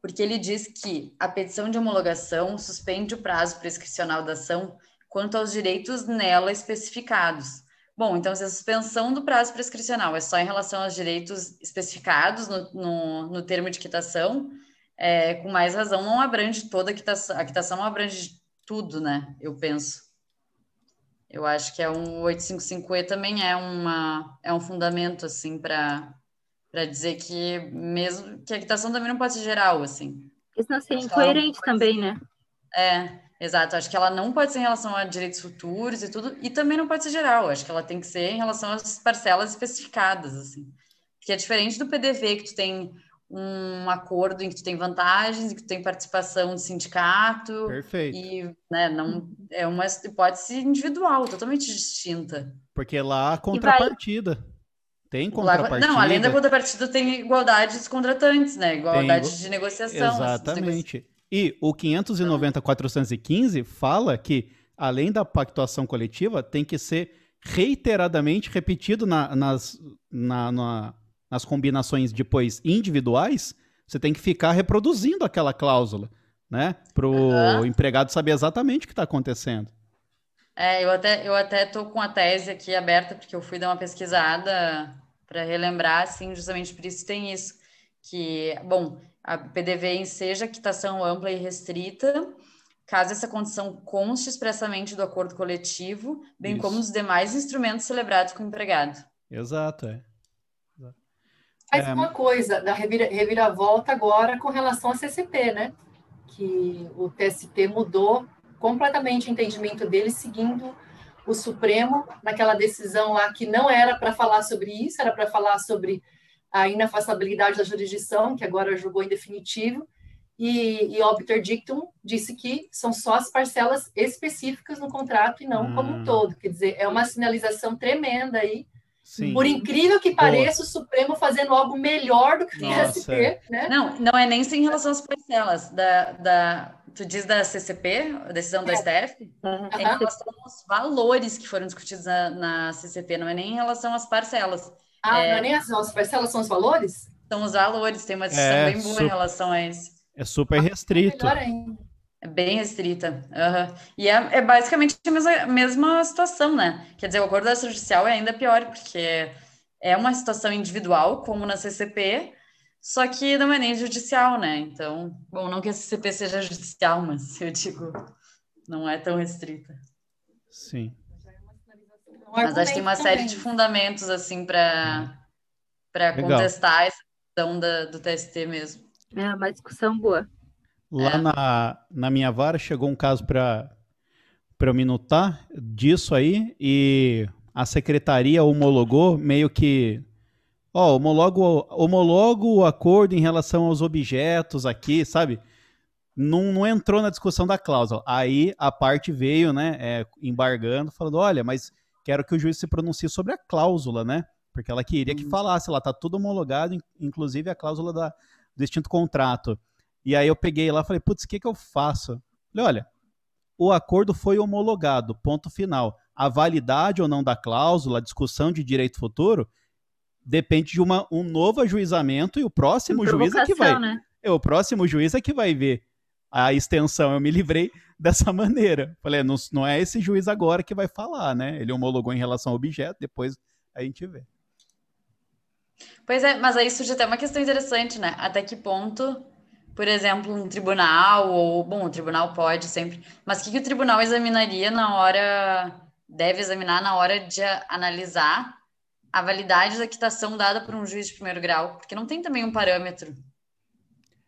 Speaker 2: porque ele diz que a petição de homologação suspende o prazo prescricional da ação quanto aos direitos nela especificados. Bom, então, se a suspensão do prazo prescricional é só em relação aos direitos especificados no, no, no termo de quitação, é, com mais razão, não abrange toda a quitação, a quitação não abrange tudo, né? Eu penso. Eu acho que é um 855E também é uma é um fundamento assim para para dizer que mesmo que a quitação também não pode ser geral assim.
Speaker 3: Isso não seria incoerente também, ser... né?
Speaker 2: É, exato. Acho que ela não pode ser em relação a direitos futuros e tudo, e também não pode ser geral. Acho que ela tem que ser em relação às parcelas especificadas, assim. Que é diferente do PDV, que tu tem um acordo em que tu tem vantagens, em que tu tem participação de sindicato.
Speaker 1: Perfeito.
Speaker 2: E né, não, é uma hipótese individual, totalmente distinta.
Speaker 1: Porque lá a contrapartida. Vai... Tem contrapartida.
Speaker 2: Não, além da contrapartida, tem igualdade dos contratantes, né? Igualdade tem... de negociação.
Speaker 1: Exatamente. E o 590-415 fala que, além da pactuação coletiva, tem que ser reiteradamente repetido na, nas, na, na nas combinações depois individuais, você tem que ficar reproduzindo aquela cláusula, né? Para o uhum. empregado saber exatamente o que está acontecendo.
Speaker 2: É, eu até, eu até tô com a tese aqui aberta, porque eu fui dar uma pesquisada para relembrar, assim, justamente por isso tem isso, que, bom, a PDV seja quitação ampla e restrita, caso essa condição conste expressamente do acordo coletivo, bem isso. como dos demais instrumentos celebrados com o empregado.
Speaker 1: Exato, é.
Speaker 4: Mas é... uma coisa da revira, reviravolta agora com relação à CCP, né? Que o TST mudou completamente o entendimento dele, seguindo o Supremo naquela decisão lá que não era para falar sobre isso, era para falar sobre a inafastabilidade da jurisdição, que agora julgou em definitivo, e, e obter dictum disse que são só as parcelas específicas no contrato e não hum. como um todo. Quer dizer, é uma sinalização tremenda aí Sim. Por incrível que pareça, Boa. o Supremo fazendo algo melhor do que o TSP, é. né?
Speaker 2: Não, não é nem em relação às parcelas da, da tu diz da CCP, a decisão do é. STF, uhum. é em relação aos valores que foram discutidos na, na, CCP, não é nem em relação às parcelas.
Speaker 4: Ah, é, não é nem as, as parcelas, são os valores?
Speaker 2: São os valores, tem uma discussão é, bem boa em relação a isso.
Speaker 1: É super restrito.
Speaker 4: Ah, melhor ainda.
Speaker 2: É bem restrita. Uhum. E é, é, basicamente a mesma, mesma situação, né? Quer dizer, o acordo extrajudicial é ainda pior, porque é uma situação individual, como na CCP, só que não é nem judicial, né? Então, bom, não que a CCP seja judicial, mas [laughs] eu digo, não é tão restrita.
Speaker 1: Sim.
Speaker 2: Mas acho que tem uma série de fundamentos, assim, para contestar essa questão da, do TST mesmo.
Speaker 3: É uma discussão boa.
Speaker 1: Lá é. na, na minha vara chegou um caso para eu me notar disso aí e a secretaria homologou meio que ó, homologo, homologo o acordo em relação aos objetos aqui, sabe? não, não entrou na discussão da cláusula. Aí a parte veio, né, é, embargando, falando: olha, mas quero que o juiz se pronuncie sobre a cláusula, né? Porque ela queria que uhum. falasse, lá tá tudo homologado, inclusive a cláusula da, do extinto contrato. E aí eu peguei lá e falei, putz, o que, que eu faço? Falei, olha, o acordo foi homologado, ponto final. A validade ou não da cláusula, a discussão de direito futuro, depende de uma, um novo ajuizamento e o próximo juiz é que vai. Né? É, o próximo juiz é que vai ver a extensão. Eu me livrei [laughs] dessa maneira. Falei, não, não é esse juiz agora que vai falar, né? Ele homologou em relação ao objeto, depois a gente vê.
Speaker 2: Pois é, mas aí surge até uma questão interessante, né? Até que ponto, por exemplo, um tribunal, ou, bom, o tribunal pode sempre, mas o que, que o tribunal examinaria na hora, deve examinar na hora de analisar a validade da quitação dada por um juiz de primeiro grau? Porque não tem também um parâmetro.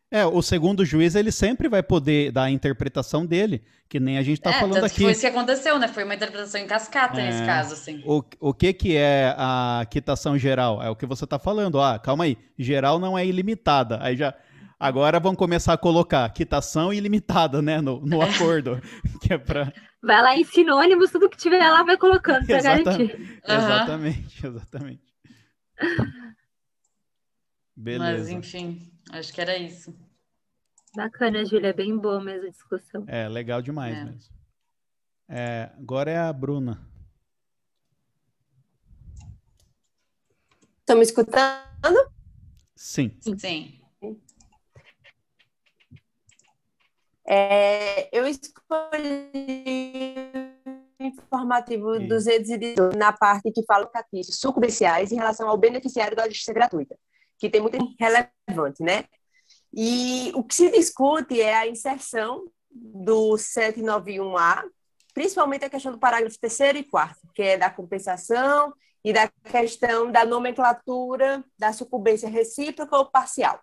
Speaker 1: É, o segundo juiz ele sempre vai poder dar a interpretação dele, que nem a gente está é, falando aqui.
Speaker 2: Foi isso que aconteceu, né? Foi uma interpretação em cascata é, nesse caso, assim.
Speaker 1: O, o que que é a quitação geral? É o que você está falando. Ah, calma aí, geral não é ilimitada. Aí já agora vão começar a colocar quitação ilimitada, né, no, no acordo, [laughs] que é para
Speaker 3: Vai lá em sinônimos, tudo que tiver lá vai colocando para
Speaker 1: garantir. [laughs] Exatamente, uhum. exatamente.
Speaker 2: Beleza. Mas enfim, Acho que era isso.
Speaker 3: Bacana, Júlia, é bem boa mesmo a discussão.
Speaker 1: É, legal demais é. mesmo. É, agora é a Bruna.
Speaker 5: Estão me escutando?
Speaker 1: Sim.
Speaker 2: Sim.
Speaker 5: É, eu escolhi o informativo Sim. 218 na parte que fala catícios sucumbenciais em relação ao beneficiário da justiça gratuita que tem muito relevante, né? E o que se discute é a inserção do 791A, principalmente a questão do parágrafo terceiro e quarto, que é da compensação e da questão da nomenclatura da sucumbência recíproca ou parcial.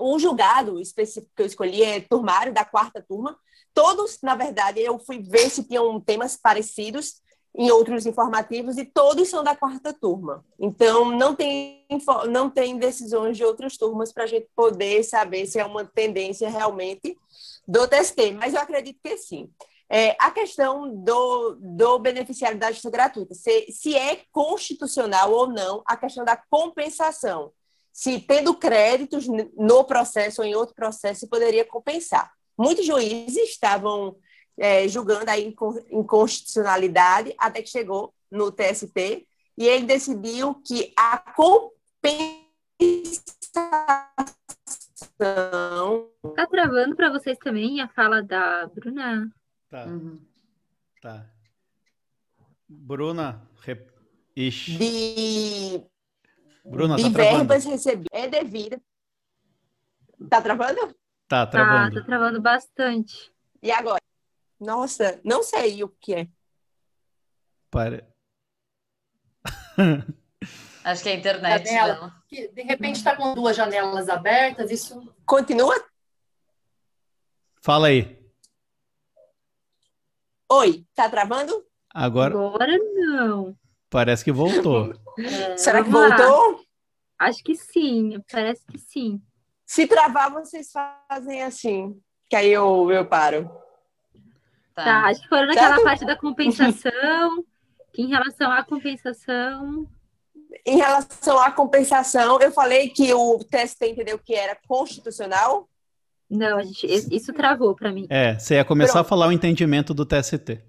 Speaker 5: O julgado específico que eu escolhi é turmário, da quarta turma. Todos, na verdade, eu fui ver se tinham temas parecidos, em outros informativos e todos são da quarta turma. Então, não tem, não tem decisões de outras turmas para a gente poder saber se é uma tendência realmente do TST, mas eu acredito que sim. É, a questão do, do beneficiário da justiça gratuita, se, se é constitucional ou não a questão da compensação, se tendo créditos no processo ou em outro processo, se poderia compensar. Muitos juízes estavam é, julgando a inconstitucionalidade, até que chegou no TST, e ele decidiu que a compensação.
Speaker 3: Tá travando para vocês também a fala da Bruna?
Speaker 1: Tá. Uhum. Tá. Bruna, rep...
Speaker 5: Ixi. De,
Speaker 1: Bruna,
Speaker 5: de
Speaker 1: tá
Speaker 5: verbas recebidas é devida. Tá travando?
Speaker 1: Tá travando.
Speaker 3: Tá, tá travando bastante.
Speaker 5: E agora? Nossa, não sei o que é.
Speaker 1: Para. [laughs]
Speaker 2: Acho que é a internet.
Speaker 4: De repente está com duas janelas abertas, isso.
Speaker 5: Continua?
Speaker 1: Fala aí.
Speaker 5: Oi, tá travando?
Speaker 1: Agora.
Speaker 3: Agora não.
Speaker 1: Parece que voltou.
Speaker 5: É, Será que voltou?
Speaker 3: Acho que sim, parece que sim.
Speaker 5: Se travar, vocês fazem assim, que aí eu, eu paro.
Speaker 3: Tá, tá acho que foram naquela parte da compensação, que em relação à compensação.
Speaker 5: Em relação à compensação, eu falei que o TST entendeu que era constitucional.
Speaker 3: Não, a gente, isso travou para mim.
Speaker 1: É, você ia começar pronto. a falar o entendimento do TST.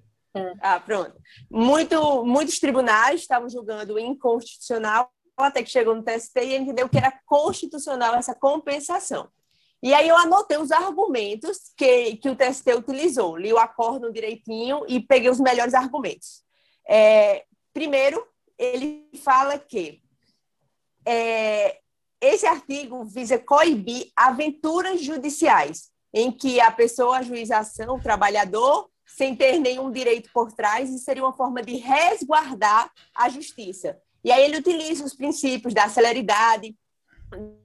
Speaker 5: Ah, pronto. Muito, muitos tribunais estavam julgando inconstitucional, até que chegou no TST e entendeu que era constitucional essa compensação. E aí eu anotei os argumentos que, que o TST utilizou, li o acórdão direitinho e peguei os melhores argumentos. É, primeiro, ele fala que é, esse artigo visa coibir aventuras judiciais, em que a pessoa ajuiza ação, o trabalhador, sem ter nenhum direito por trás, e seria uma forma de resguardar a justiça. E aí ele utiliza os princípios da celeridade,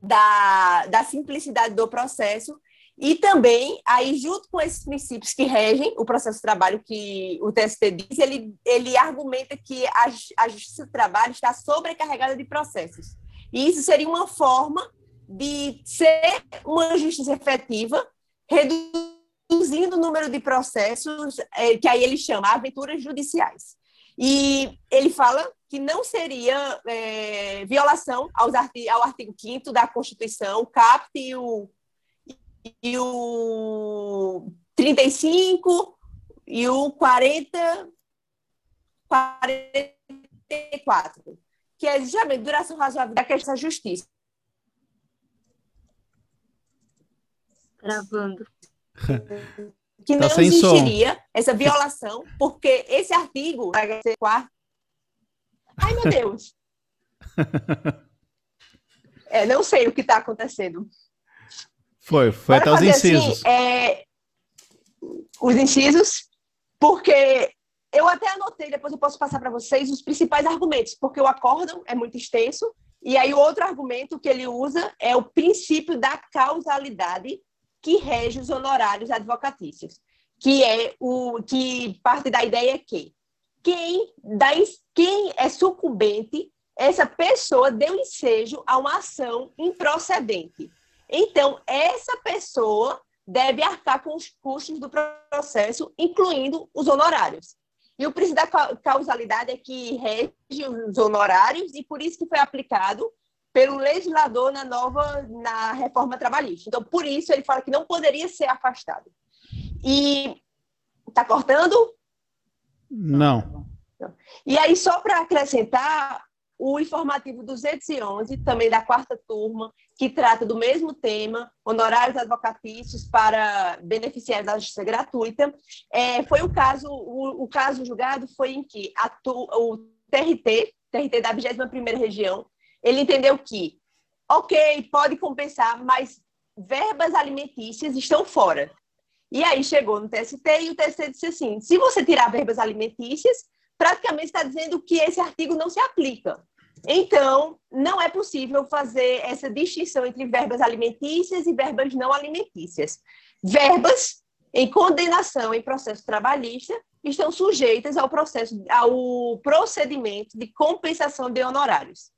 Speaker 5: da, da simplicidade do processo e também, aí, junto com esses princípios que regem o processo de trabalho que o TST diz, ele, ele argumenta que a, a justiça do trabalho está sobrecarregada de processos. E isso seria uma forma de ser uma justiça efetiva reduzindo o número de processos, é, que aí ele chama aventuras judiciais. E ele fala que não seria é, violação aos artig ao artigo 5 da Constituição, o CAPT e o, e o 35 e o 40, 44, que é justamente duração razoável da questão da justiça.
Speaker 3: Gravando. [laughs]
Speaker 5: que tá não existiria som. essa violação, porque esse artigo ser quarto. Ai, meu Deus! [laughs] é, não sei o que está acontecendo.
Speaker 1: Foi, foi Bora até os assim, incisos.
Speaker 5: Assim, é, os incisos, porque eu até anotei, depois eu posso passar para vocês os principais argumentos, porque o acórdão é muito extenso, e aí o outro argumento que ele usa é o princípio da causalidade que rege os honorários advocatícios, que é o que parte da ideia que quem, dá, quem é sucumbente, essa pessoa deu ensejo a uma ação improcedente. Então, essa pessoa deve arcar com os custos do processo, incluindo os honorários. E o princípio da causalidade é que rege os honorários e por isso que foi aplicado pelo legislador na nova na reforma trabalhista. Então, por isso ele fala que não poderia ser afastado. E tá cortando?
Speaker 1: Não.
Speaker 5: E aí só para acrescentar o informativo 211, também da quarta turma, que trata do mesmo tema, honorários advocatícios para beneficiários da justiça gratuita. É, foi o caso, o, o, caso julgado foi em que a, o TRT, TRT da 21ª região, ele entendeu que, ok, pode compensar, mas verbas alimentícias estão fora. E aí chegou no TST e o TST disse assim: se você tirar verbas alimentícias, praticamente está dizendo que esse artigo não se aplica. Então, não é possível fazer essa distinção entre verbas alimentícias e verbas não alimentícias. Verbas em condenação em processo trabalhista estão sujeitas ao processo ao procedimento de compensação de honorários.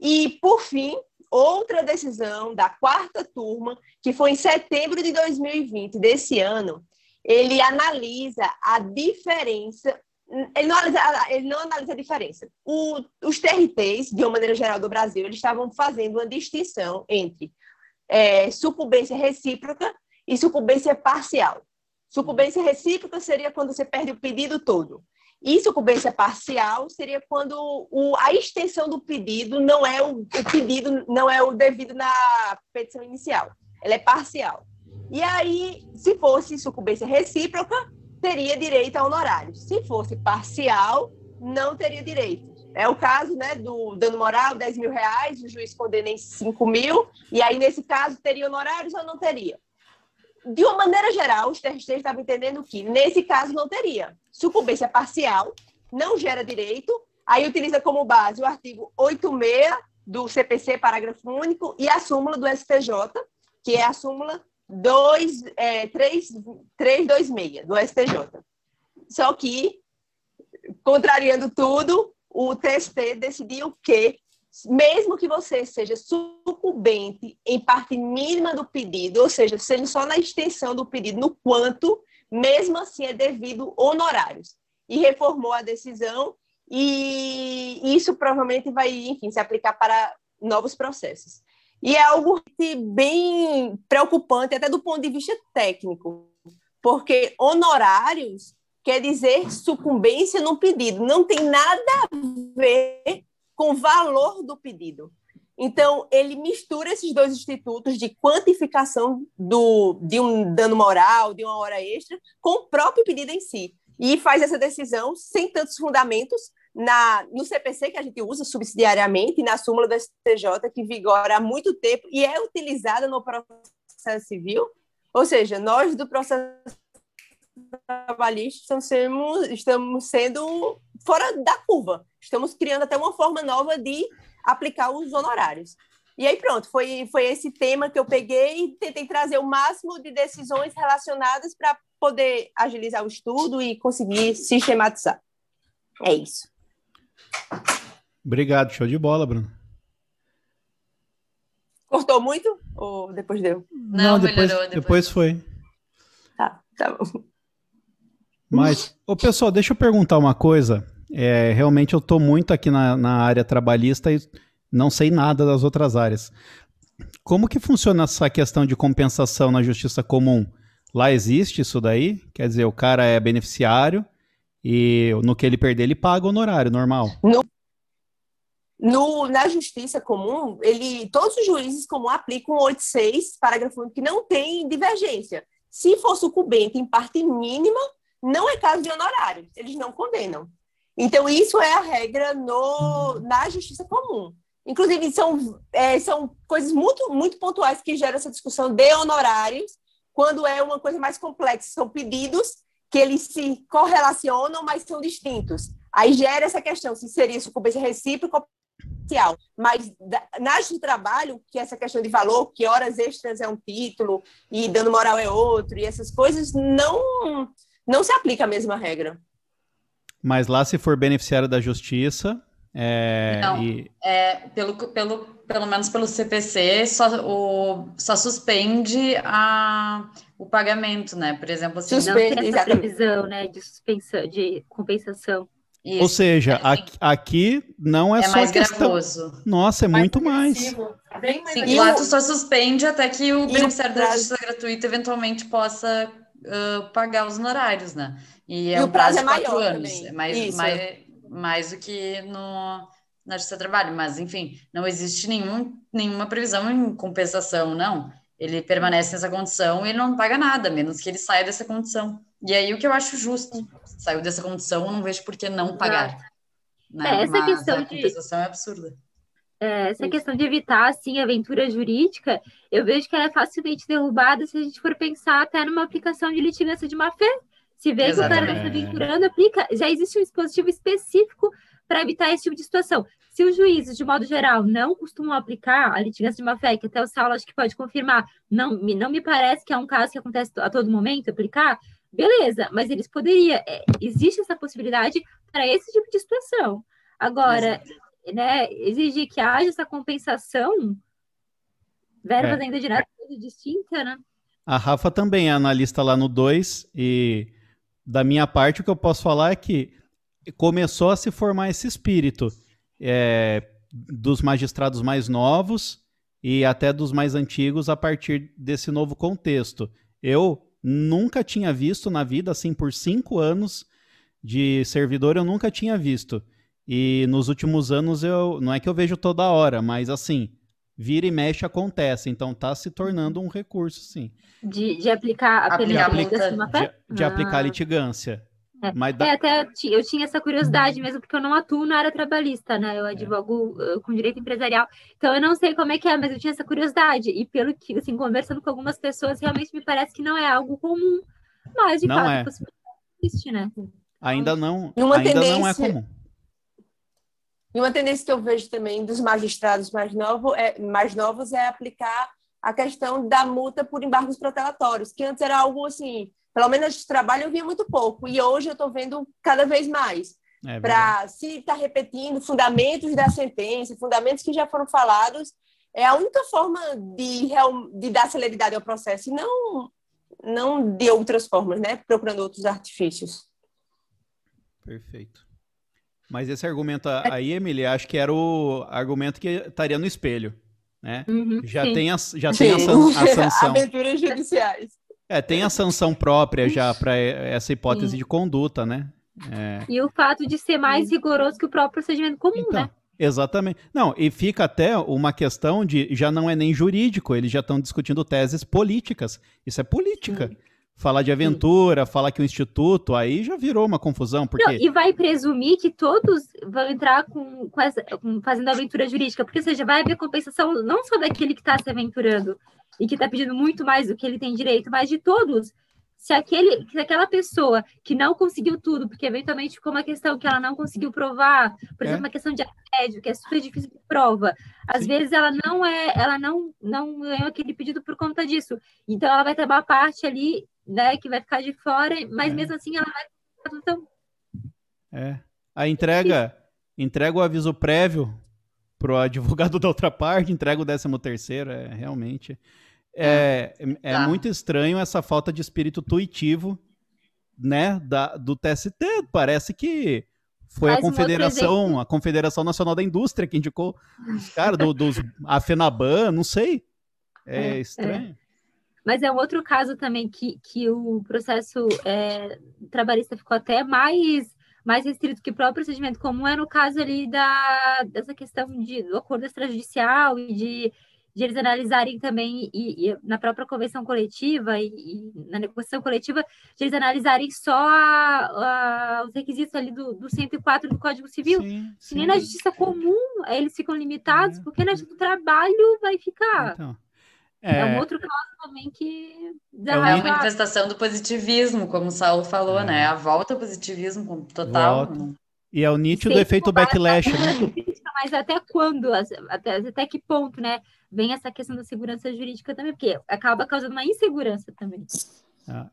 Speaker 5: E, por fim, outra decisão da quarta turma, que foi em setembro de 2020 desse ano, ele analisa a diferença. Ele não analisa, ele não analisa a diferença. O, os TRTs, de uma maneira geral do Brasil, eles estavam fazendo uma distinção entre é, sucumbência recíproca e sucumbência parcial. Sucumbência recíproca seria quando você perde o pedido todo. E sucumbência parcial seria quando o, a extensão do pedido não é o, o pedido não é o devido na petição inicial, ela é parcial. E aí, se fosse sucumbência recíproca, teria direito a honorários. Se fosse parcial, não teria direito. É o caso né, do dano moral, 10 mil reais, o juiz condena em 5 mil, e aí, nesse caso, teria honorários ou não teria? De uma maneira geral, os TRT estavam entendendo que, nesse caso, não teria. Sucumbência parcial, não gera direito, aí utiliza como base o artigo 86 do CPC, parágrafo único, e a súmula do STJ, que é a súmula 2, é, 3, 326 do STJ. Só que, contrariando tudo, o TST decidiu que mesmo que você seja sucumbente em parte mínima do pedido, ou seja, sendo só na extensão do pedido, no quanto, mesmo assim é devido honorários. E reformou a decisão, e isso provavelmente vai, enfim, se aplicar para novos processos. E é algo bem preocupante, até do ponto de vista técnico, porque honorários quer dizer sucumbência no pedido, não tem nada a ver com o valor do pedido. Então, ele mistura esses dois institutos de quantificação do, de um dano moral, de uma hora extra, com o próprio pedido em si. E faz essa decisão sem tantos fundamentos na, no CPC, que a gente usa subsidiariamente, e na súmula do STJ, que vigora há muito tempo e é utilizada no processo civil. Ou seja, nós do processo trabalhista estamos sendo, estamos sendo fora da curva. Estamos criando até uma forma nova de aplicar os honorários. E aí pronto, foi, foi esse tema que eu peguei e tentei trazer o máximo de decisões relacionadas para poder agilizar o estudo e conseguir sistematizar. É isso.
Speaker 1: Obrigado, show de bola, Bruno.
Speaker 5: Cortou muito ou depois deu?
Speaker 1: Não, Não depois, melhorou, depois. depois foi.
Speaker 5: Tá bom.
Speaker 1: Mas, ô pessoal, deixa eu perguntar uma coisa. É, realmente eu estou muito aqui na, na área trabalhista e não sei nada das outras áreas. Como que funciona essa questão de compensação na justiça comum? Lá existe isso daí? Quer dizer, o cara é beneficiário e no que ele perder, ele paga o honorário normal.
Speaker 5: No, no, na justiça comum, ele, todos os juízes comum aplicam o 86, parágrafo 1, que não tem divergência. Se for sucumbente em parte mínima, não é caso de honorário, eles não condenam. Então, isso é a regra no, na justiça comum. Inclusive, são, é, são coisas muito, muito pontuais que geram essa discussão de honorários, quando é uma coisa mais complexa. São pedidos que eles se correlacionam, mas são distintos. Aí gera essa questão, se seria sucumbência recíproca ou parcial. Mas na justiça do trabalho, que é essa questão de valor, que horas extras é um título e dano moral é outro, e essas coisas, não, não se aplica a mesma regra.
Speaker 1: Mas lá, se for beneficiário da justiça,
Speaker 2: é, não, e... é, pelo, pelo, pelo menos pelo CPC, só, o, só suspende a, o pagamento, né? Por exemplo,
Speaker 3: assim, suspende, não tem essa previsão né, de suspensão, de compensação.
Speaker 1: Isso. Ou seja, é, aqui, aqui, não é, é só
Speaker 2: mais
Speaker 1: questão...
Speaker 2: gravoso.
Speaker 1: Nossa, é mais muito mais.
Speaker 2: Sim, lá tu só suspende até que o beneficiário da justiça gratuita eventualmente possa uh, pagar os honorários, né?
Speaker 5: E é e um prazo, prazo de é quatro
Speaker 2: anos. Também. É mais, mais, mais do que no, na Justiça do Trabalho, mas enfim, não existe nenhum, nenhuma previsão em compensação, não. Ele permanece nessa condição e ele não paga nada, menos que ele saia dessa condição. E aí o que eu acho justo, saiu dessa condição, eu não vejo por que não pagar. Né?
Speaker 3: É, essa
Speaker 2: mas
Speaker 3: questão
Speaker 2: a compensação
Speaker 3: de...
Speaker 2: é absurda.
Speaker 3: É, essa questão de evitar assim aventura jurídica, eu vejo que ela é facilmente derrubada se a gente for pensar até numa aplicação de litigância de má fé. Se vê Exatamente. que o cara está se aventurando, aplica. Já existe um dispositivo específico para evitar esse tipo de situação. Se os juízes, de modo geral, não costumam aplicar a litigância de má-fé, que até o Saulo acho que pode confirmar, não, não me parece que é um caso que acontece a todo momento, aplicar, beleza, mas eles poderiam, é, existe essa possibilidade para esse tipo de situação. Agora, né, exigir que haja essa compensação, verbas é. ainda direto distinta, né?
Speaker 1: A Rafa também é analista lá no 2 e da minha parte, o que eu posso falar é que começou a se formar esse espírito é, dos magistrados mais novos e até dos mais antigos a partir desse novo contexto. Eu nunca tinha visto na vida, assim, por cinco anos de servidor, eu nunca tinha visto. E nos últimos anos eu não é que eu vejo toda hora, mas assim, vira e mexe acontece, então está se tornando um recurso, sim.
Speaker 3: De, de aplicar a pena
Speaker 1: aplica, de, de ah. aplicar litigância.
Speaker 3: É. Mas da... é, até eu tinha essa curiosidade mesmo, porque eu não atuo na área trabalhista, né? Eu é. advogo é. com direito empresarial, então eu não sei como é que é, mas eu tinha essa curiosidade. E pelo que, assim, conversando com algumas pessoas, realmente me parece que não é algo comum, mas de
Speaker 1: não
Speaker 3: fato
Speaker 1: é.
Speaker 3: existe, né?
Speaker 1: Ainda não, ainda tendência... não é comum.
Speaker 5: E uma tendência que eu vejo também dos magistrados mais, novo, é, mais novos é aplicar a questão da multa por embargos protelatórios, que antes era algo assim, pelo menos de trabalho eu via muito pouco, e hoje eu estou vendo cada vez mais. É para se estar tá repetindo fundamentos da sentença, fundamentos que já foram falados, é a única forma de, de dar celeridade ao processo, e não, não de outras formas, né? procurando outros artifícios.
Speaker 1: Perfeito. Mas esse argumento aí, Emily, acho que era o argumento que estaria no espelho, né? Uhum, já sim. tem a, já sim. tem a, san, a [laughs] sanção.
Speaker 5: Aventuras judiciais.
Speaker 1: É, tem a sanção própria já para essa hipótese sim. de conduta, né? É...
Speaker 3: E o fato de ser mais rigoroso que o próprio procedimento comum, então, né?
Speaker 1: Exatamente. Não, e fica até uma questão de já não é nem jurídico, eles já estão discutindo teses políticas. Isso é política falar de aventura, Sim. falar que o instituto, aí já virou uma confusão. Porque... Não,
Speaker 3: e vai presumir que todos vão entrar com, com, essa, com fazendo aventura jurídica, porque seja, vai haver compensação não só daquele que está se aventurando e que está pedindo muito mais do que ele tem direito, mas de todos. Se, aquele, se aquela pessoa que não conseguiu tudo, porque eventualmente ficou uma questão que ela não conseguiu provar, por é. exemplo, uma questão de assédio, que é super difícil de prova, às Sim. vezes ela não é, ela não, não ganhou aquele pedido por conta disso. Então ela vai ter uma parte ali né, que vai ficar de fora, mas é. mesmo assim ela vai. Então...
Speaker 1: É. A entrega, entrega o aviso prévio pro advogado [laughs] da outra parte, entrega o décimo terceiro, é realmente. é, é tá. muito estranho essa falta de espírito tuitivo, né, da, do TST. Parece que foi a confederação, a Confederação Nacional da Indústria que indicou os caras do, dos a Fenaban, não sei. É, é, é. estranho. É.
Speaker 3: Mas é um outro caso também que, que o processo é, trabalhista ficou até mais mais restrito que o próprio procedimento comum é no caso ali da, dessa questão de, do acordo extrajudicial e de, de eles analisarem também, e, e na própria convenção coletiva e, e, na negociação coletiva, de eles analisarem só a, a, os requisitos ali do, do 104 do Código Civil. Sim, sim. Nem na justiça comum eles ficam limitados, é. porque na justiça do trabalho vai ficar. Então. É... é, um outro caso também que
Speaker 2: é uma manifestação do positivismo, como o Saulo falou, é. né? A volta ao positivismo total. Volta.
Speaker 1: E é o nítido do efeito backlash, né? [laughs]
Speaker 3: Mas até quando, até, até que ponto, né? Vem essa questão da segurança jurídica também, porque acaba causando uma insegurança também.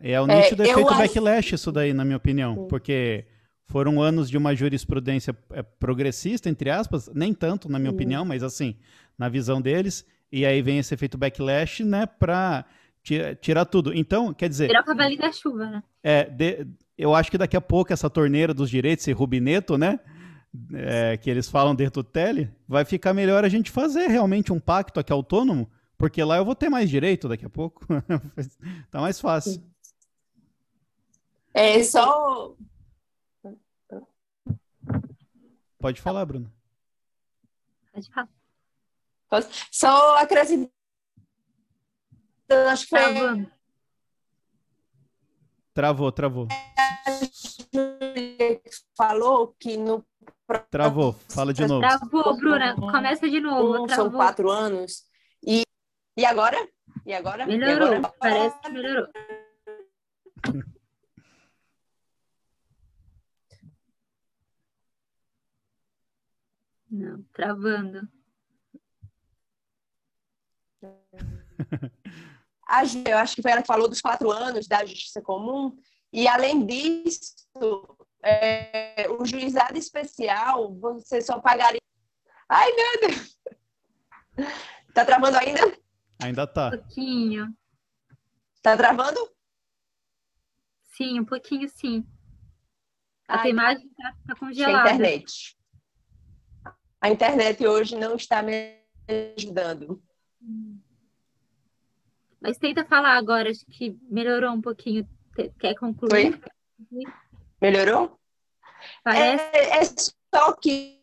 Speaker 1: É, é o nítido é, efeito backlash, isso daí, na minha opinião, porque foram anos de uma jurisprudência é, progressista, entre aspas, nem tanto, na minha Sim. opinião, mas assim, na visão deles, e aí vem esse efeito backlash, né, para tirar tudo. Então, quer dizer.
Speaker 3: Tirar o cavalinho da chuva, né?
Speaker 1: É, de, eu acho que daqui a pouco essa torneira dos direitos, esse rubineto, né? É, que eles falam dentro do tele, vai ficar melhor a gente fazer realmente um pacto aqui autônomo, porque lá eu vou ter mais direito daqui a pouco. [laughs] tá mais fácil.
Speaker 5: É só.
Speaker 1: Pode falar, Bruno.
Speaker 3: Pode falar.
Speaker 5: Só acrescentando, acho que foi...
Speaker 1: Travou, travou.
Speaker 5: Falou que no.
Speaker 1: Travou, fala de novo.
Speaker 3: Travou, Bruna, começa de novo.
Speaker 5: São quatro anos. E, e agora? E agora?
Speaker 3: Melhorou,
Speaker 5: e agora?
Speaker 3: parece que melhorou. [laughs] Não, travando.
Speaker 5: Eu acho que foi ela que falou dos quatro anos da justiça comum, e além disso, é, o juizado especial, você só pagaria. Ai, meu Deus! Tá travando ainda?
Speaker 1: Ainda tá.
Speaker 3: Um pouquinho.
Speaker 5: Tá travando?
Speaker 3: Sim, um pouquinho sim. A Ai, imagem tá, tá congelada.
Speaker 5: A internet. A internet hoje não está me ajudando. Hum.
Speaker 3: Mas tenta falar agora, acho que melhorou um pouquinho. Quer concluir?
Speaker 5: Melhorou? Parece... É, é só que,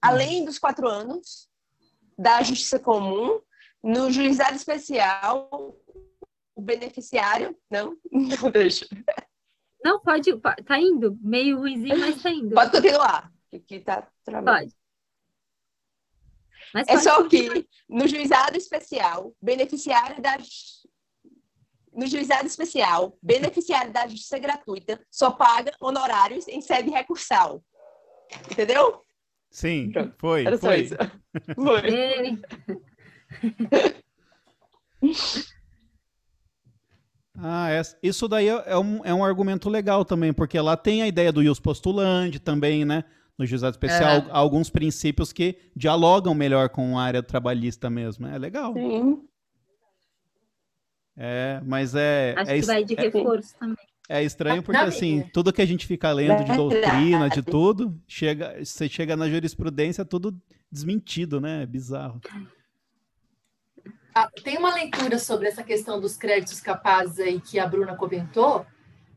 Speaker 5: além dos quatro anos da justiça comum, no juizado especial, o beneficiário. Não, não deixa.
Speaker 3: Não, pode. Tá indo. Meio ruimzinho, mas tá indo.
Speaker 5: Pode continuar. Que tá travando. Pode. Mas é só que no juizado especial, beneficiário da no juizado especial, beneficiário da justiça gratuita só paga honorários em sede recursal. Entendeu?
Speaker 1: Sim, foi. Era foi. Só isso. [laughs] Foi. [laughs] Ah, isso daí é um, é um argumento legal também, porque lá tem a ideia do ius postulante também, né? No juizado especial é. alguns princípios que dialogam melhor com a área trabalhista mesmo. É legal.
Speaker 5: Sim.
Speaker 1: É, mas é.
Speaker 3: Acho
Speaker 1: é,
Speaker 3: que vai de é reforço é, também.
Speaker 1: É estranho porque, assim, tudo que a gente fica lendo de doutrina, de tudo, chega, você chega na jurisprudência, tudo desmentido, né? É bizarro.
Speaker 4: Ah, tem uma leitura sobre essa questão dos créditos capazes aí que a Bruna comentou.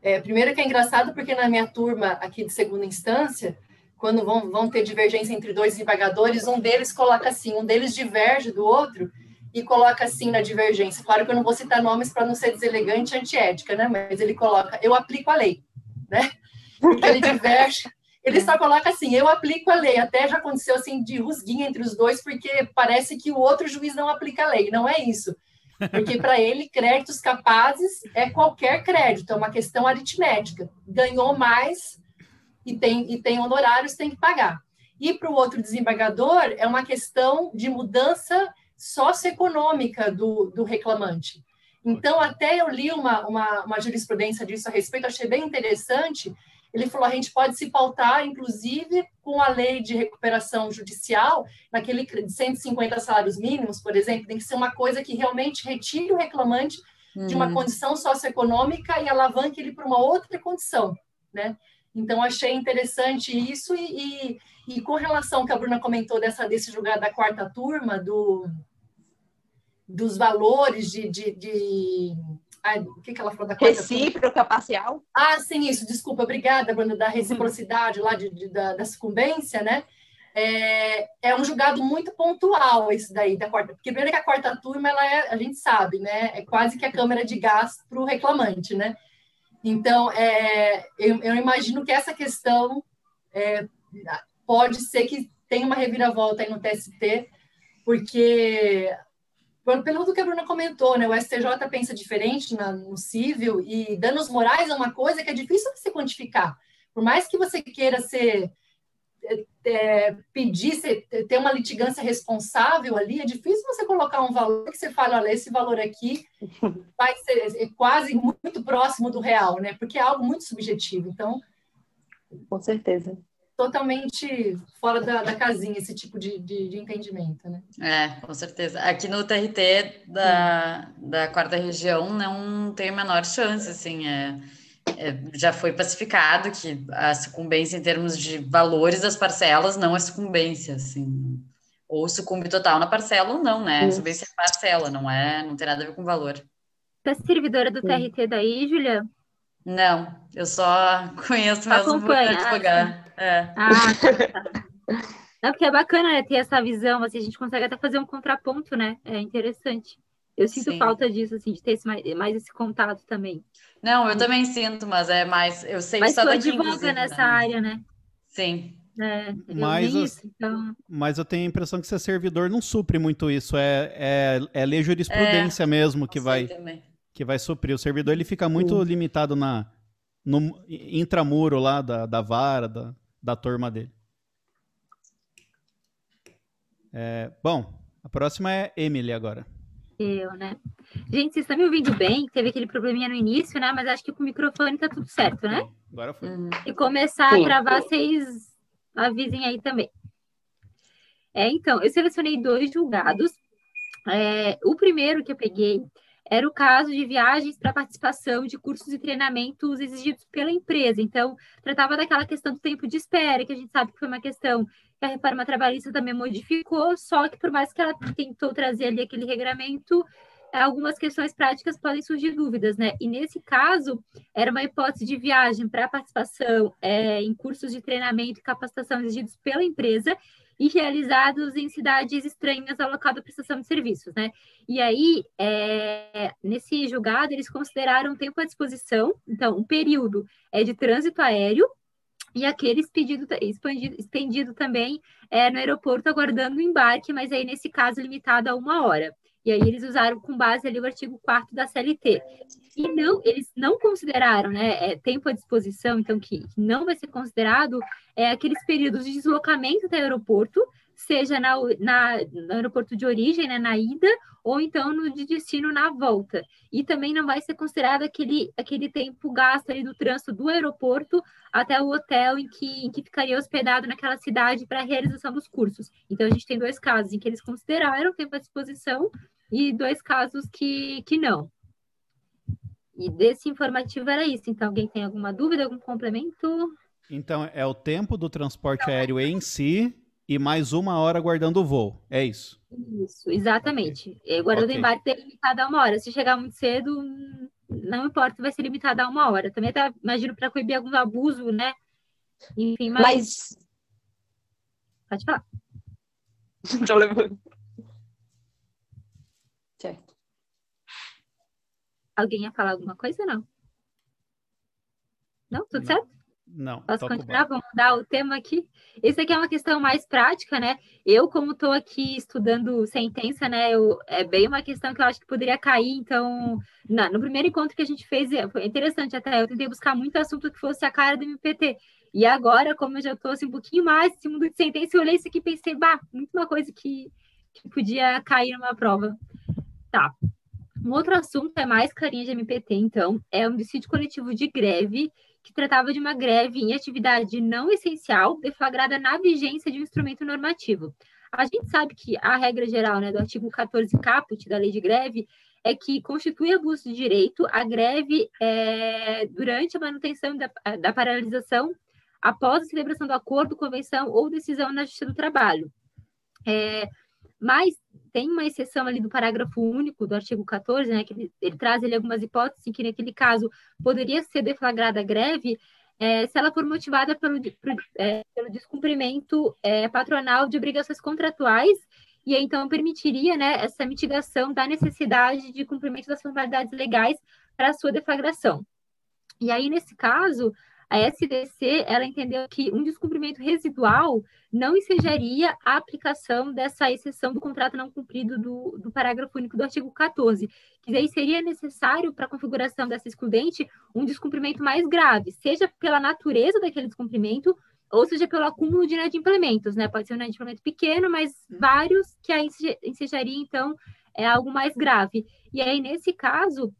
Speaker 4: É, primeiro que é engraçado, porque na minha turma aqui de segunda instância, quando vão, vão ter divergência entre dois desembargadores, um deles coloca assim, um deles diverge do outro e coloca assim na divergência. Claro que eu não vou citar nomes para não ser deselegante e antiética, né? Mas ele coloca, eu aplico a lei, né? Porque ele diverge, ele só coloca assim, eu aplico a lei. Até já aconteceu assim de rusguinha entre os dois, porque parece que o outro juiz não aplica a lei. Não é isso. Porque para ele, créditos capazes é qualquer crédito, é uma questão aritmética. Ganhou mais, e tem, e tem honorários, tem que pagar. E para o outro desembargador, é uma questão de mudança socioeconômica do, do reclamante. Então, até eu li uma, uma, uma jurisprudência disso a respeito, achei bem interessante, ele falou: a gente pode se pautar, inclusive, com a lei de recuperação judicial, naquele de 150 salários mínimos, por exemplo, tem que ser uma coisa que realmente retire o reclamante de uma uhum. condição socioeconômica e alavanque ele para uma outra condição, né? Então, achei interessante isso e, e, e, com relação que a Bruna comentou dessa, desse julgado da quarta turma, do, dos valores de, de, de Ai, o que, que ela falou da
Speaker 5: quarta Recíproca parcial?
Speaker 4: Ah, sim, isso, desculpa, obrigada, Bruna, da reciprocidade lá de, de da, da, sucumbência, né? É, é, um julgado muito pontual esse daí da quarta, porque primeiro que a quarta turma, ela é, a gente sabe, né? É quase que a câmera de gás para o reclamante, né? Então, é, eu, eu, imagino que essa questão é, pode ser que tenha uma reviravolta aí no TST, porque pelo que a Bruna comentou, né, o STJ pensa diferente na, no civil e danos morais é uma coisa que é difícil você quantificar. Por mais que você queira ser é, pedir, ter uma litigância responsável ali, é difícil você colocar um valor que você fale, olha, esse valor aqui [laughs] vai ser é quase muito próximo do real, né? Porque é algo muito subjetivo. Então,
Speaker 5: com certeza
Speaker 4: totalmente fora da, da casinha esse tipo de, de, de, entendimento, né?
Speaker 2: É, com certeza. Aqui no TRT da, da quarta região não tem a menor chance, assim, é, já foi pacificado que a sucumbência em termos de valores das parcelas não é sucumbência, assim, ou sucumbe total na parcela ou não, né? Sucumbência é parcela, não é, não tem nada a ver com valor.
Speaker 3: Você é servidora do TRT daí, Julia?
Speaker 2: Não, eu só [laughs] conheço mesmo
Speaker 3: Acompanha. por advogar. É. Ah, tá, tá. Não, porque é bacana né, ter essa visão, assim, a gente consegue até fazer um contraponto, né? É interessante. Eu sinto Sim. falta disso, assim, de ter esse, mais, mais, esse contato também.
Speaker 2: Não, eu também sinto, mas é mais. Eu sei
Speaker 3: mas só tu advoga nessa né? área, né?
Speaker 2: Sim.
Speaker 3: É,
Speaker 1: mas, isso, então... mas eu tenho a impressão que ser servidor não supre muito isso. É, é, é ler jurisprudência é, mesmo que vai, que vai suprir. O servidor ele fica muito uh. limitado na, no intramuro lá da, da vara, da, da turma dele. É, bom, a próxima é Emily agora.
Speaker 3: Eu, né? Gente, vocês estão me ouvindo bem? Teve aquele probleminha no início, né? Mas acho que com o microfone tá tudo certo, né?
Speaker 1: Agora foi.
Speaker 3: Uhum. E começar Sim. a travar, vocês avisem aí também. É, então, eu selecionei dois julgados. É, o primeiro que eu peguei era o caso de viagens para participação de cursos e treinamentos exigidos pela empresa. Então, tratava daquela questão do tempo de espera, que a gente sabe que foi uma questão que a reforma trabalhista também modificou, só que por mais que ela tentou trazer ali aquele regramento, algumas questões práticas podem surgir dúvidas, né? E nesse caso, era uma hipótese de viagem para participação é, em cursos de treinamento e capacitação exigidos pela empresa e realizados em cidades estranhas ao local da prestação de serviços, né? E aí, é, nesse julgado, eles consideraram tempo à disposição, então, um período é de trânsito aéreo e aquele expendido, expandido, expendido também é, no aeroporto aguardando o embarque, mas aí, nesse caso, limitado a uma hora. E aí eles usaram com base ali o artigo 4 da CLT. E não, eles não consideraram, né, é, tempo à disposição, então que não vai ser considerado é, aqueles períodos de deslocamento até o aeroporto, seja na, na, no aeroporto de origem, né, na ida, ou então no de destino na volta. E também não vai ser considerado aquele, aquele tempo gasto ali do trânsito do aeroporto até o hotel em que, em que ficaria hospedado naquela cidade para a realização dos cursos. Então, a gente tem dois casos em que eles consideraram tempo à disposição e dois casos que, que não. E desse informativo era isso. Então, alguém tem alguma dúvida, algum complemento?
Speaker 1: Então, é o tempo do transporte aéreo em si e mais uma hora guardando o voo. É isso?
Speaker 3: Isso, exatamente. Okay. Guardando okay. embarque é limitado a uma hora. Se chegar muito cedo, não importa, vai ser limitado a uma hora. Também até imagino para coibir algum abuso, né? Enfim, mas... mas... Pode falar. [laughs]
Speaker 5: Estou levando. Certo.
Speaker 3: Alguém ia falar alguma coisa não? Não? Tudo certo?
Speaker 1: Não.
Speaker 3: Posso continuar? Vamos mudar o tema aqui. Esse aqui é uma questão mais prática, né? Eu, como estou aqui estudando sentença, né? Eu, é bem uma questão que eu acho que poderia cair. Então, na, no primeiro encontro que a gente fez, é, foi interessante até. Eu tentei buscar muito assunto que fosse a cara do MPT. E agora, como eu já estou assim, um pouquinho mais nesse mundo de sentença, eu olhei isso aqui e pensei, bah, muito uma coisa que, que podia cair numa prova. Tá. Um outro assunto é mais carinha de MPT, então, é um dissídio coletivo de greve que tratava de uma greve em atividade não essencial deflagrada na vigência de um instrumento normativo. A gente sabe que a regra geral né, do artigo 14 caput da lei de greve é que constitui abuso de direito a greve é, durante a manutenção da, da paralisação após a celebração do acordo, convenção ou decisão na Justiça do Trabalho. É, mas tem uma exceção ali do parágrafo único do artigo 14, né, que ele, ele traz ali algumas hipóteses em que, naquele caso, poderia ser deflagrada greve é, se ela for motivada pelo, pro, é, pelo descumprimento é, patronal de obrigações contratuais e então permitiria né, essa mitigação da necessidade de cumprimento das formalidades legais para a sua deflagração. E aí, nesse caso, a SDC ela entendeu que um descumprimento residual não ensejaria a aplicação dessa exceção do contrato não cumprido do, do parágrafo único do artigo 14, que daí seria necessário para a configuração dessa excludente um descumprimento mais grave, seja pela natureza daquele descumprimento ou seja pelo acúmulo de inadimplementos, né? Pode ser um inadimplemento pequeno, mas vários que aí ensejaria, então, é algo mais grave. E aí, nesse caso,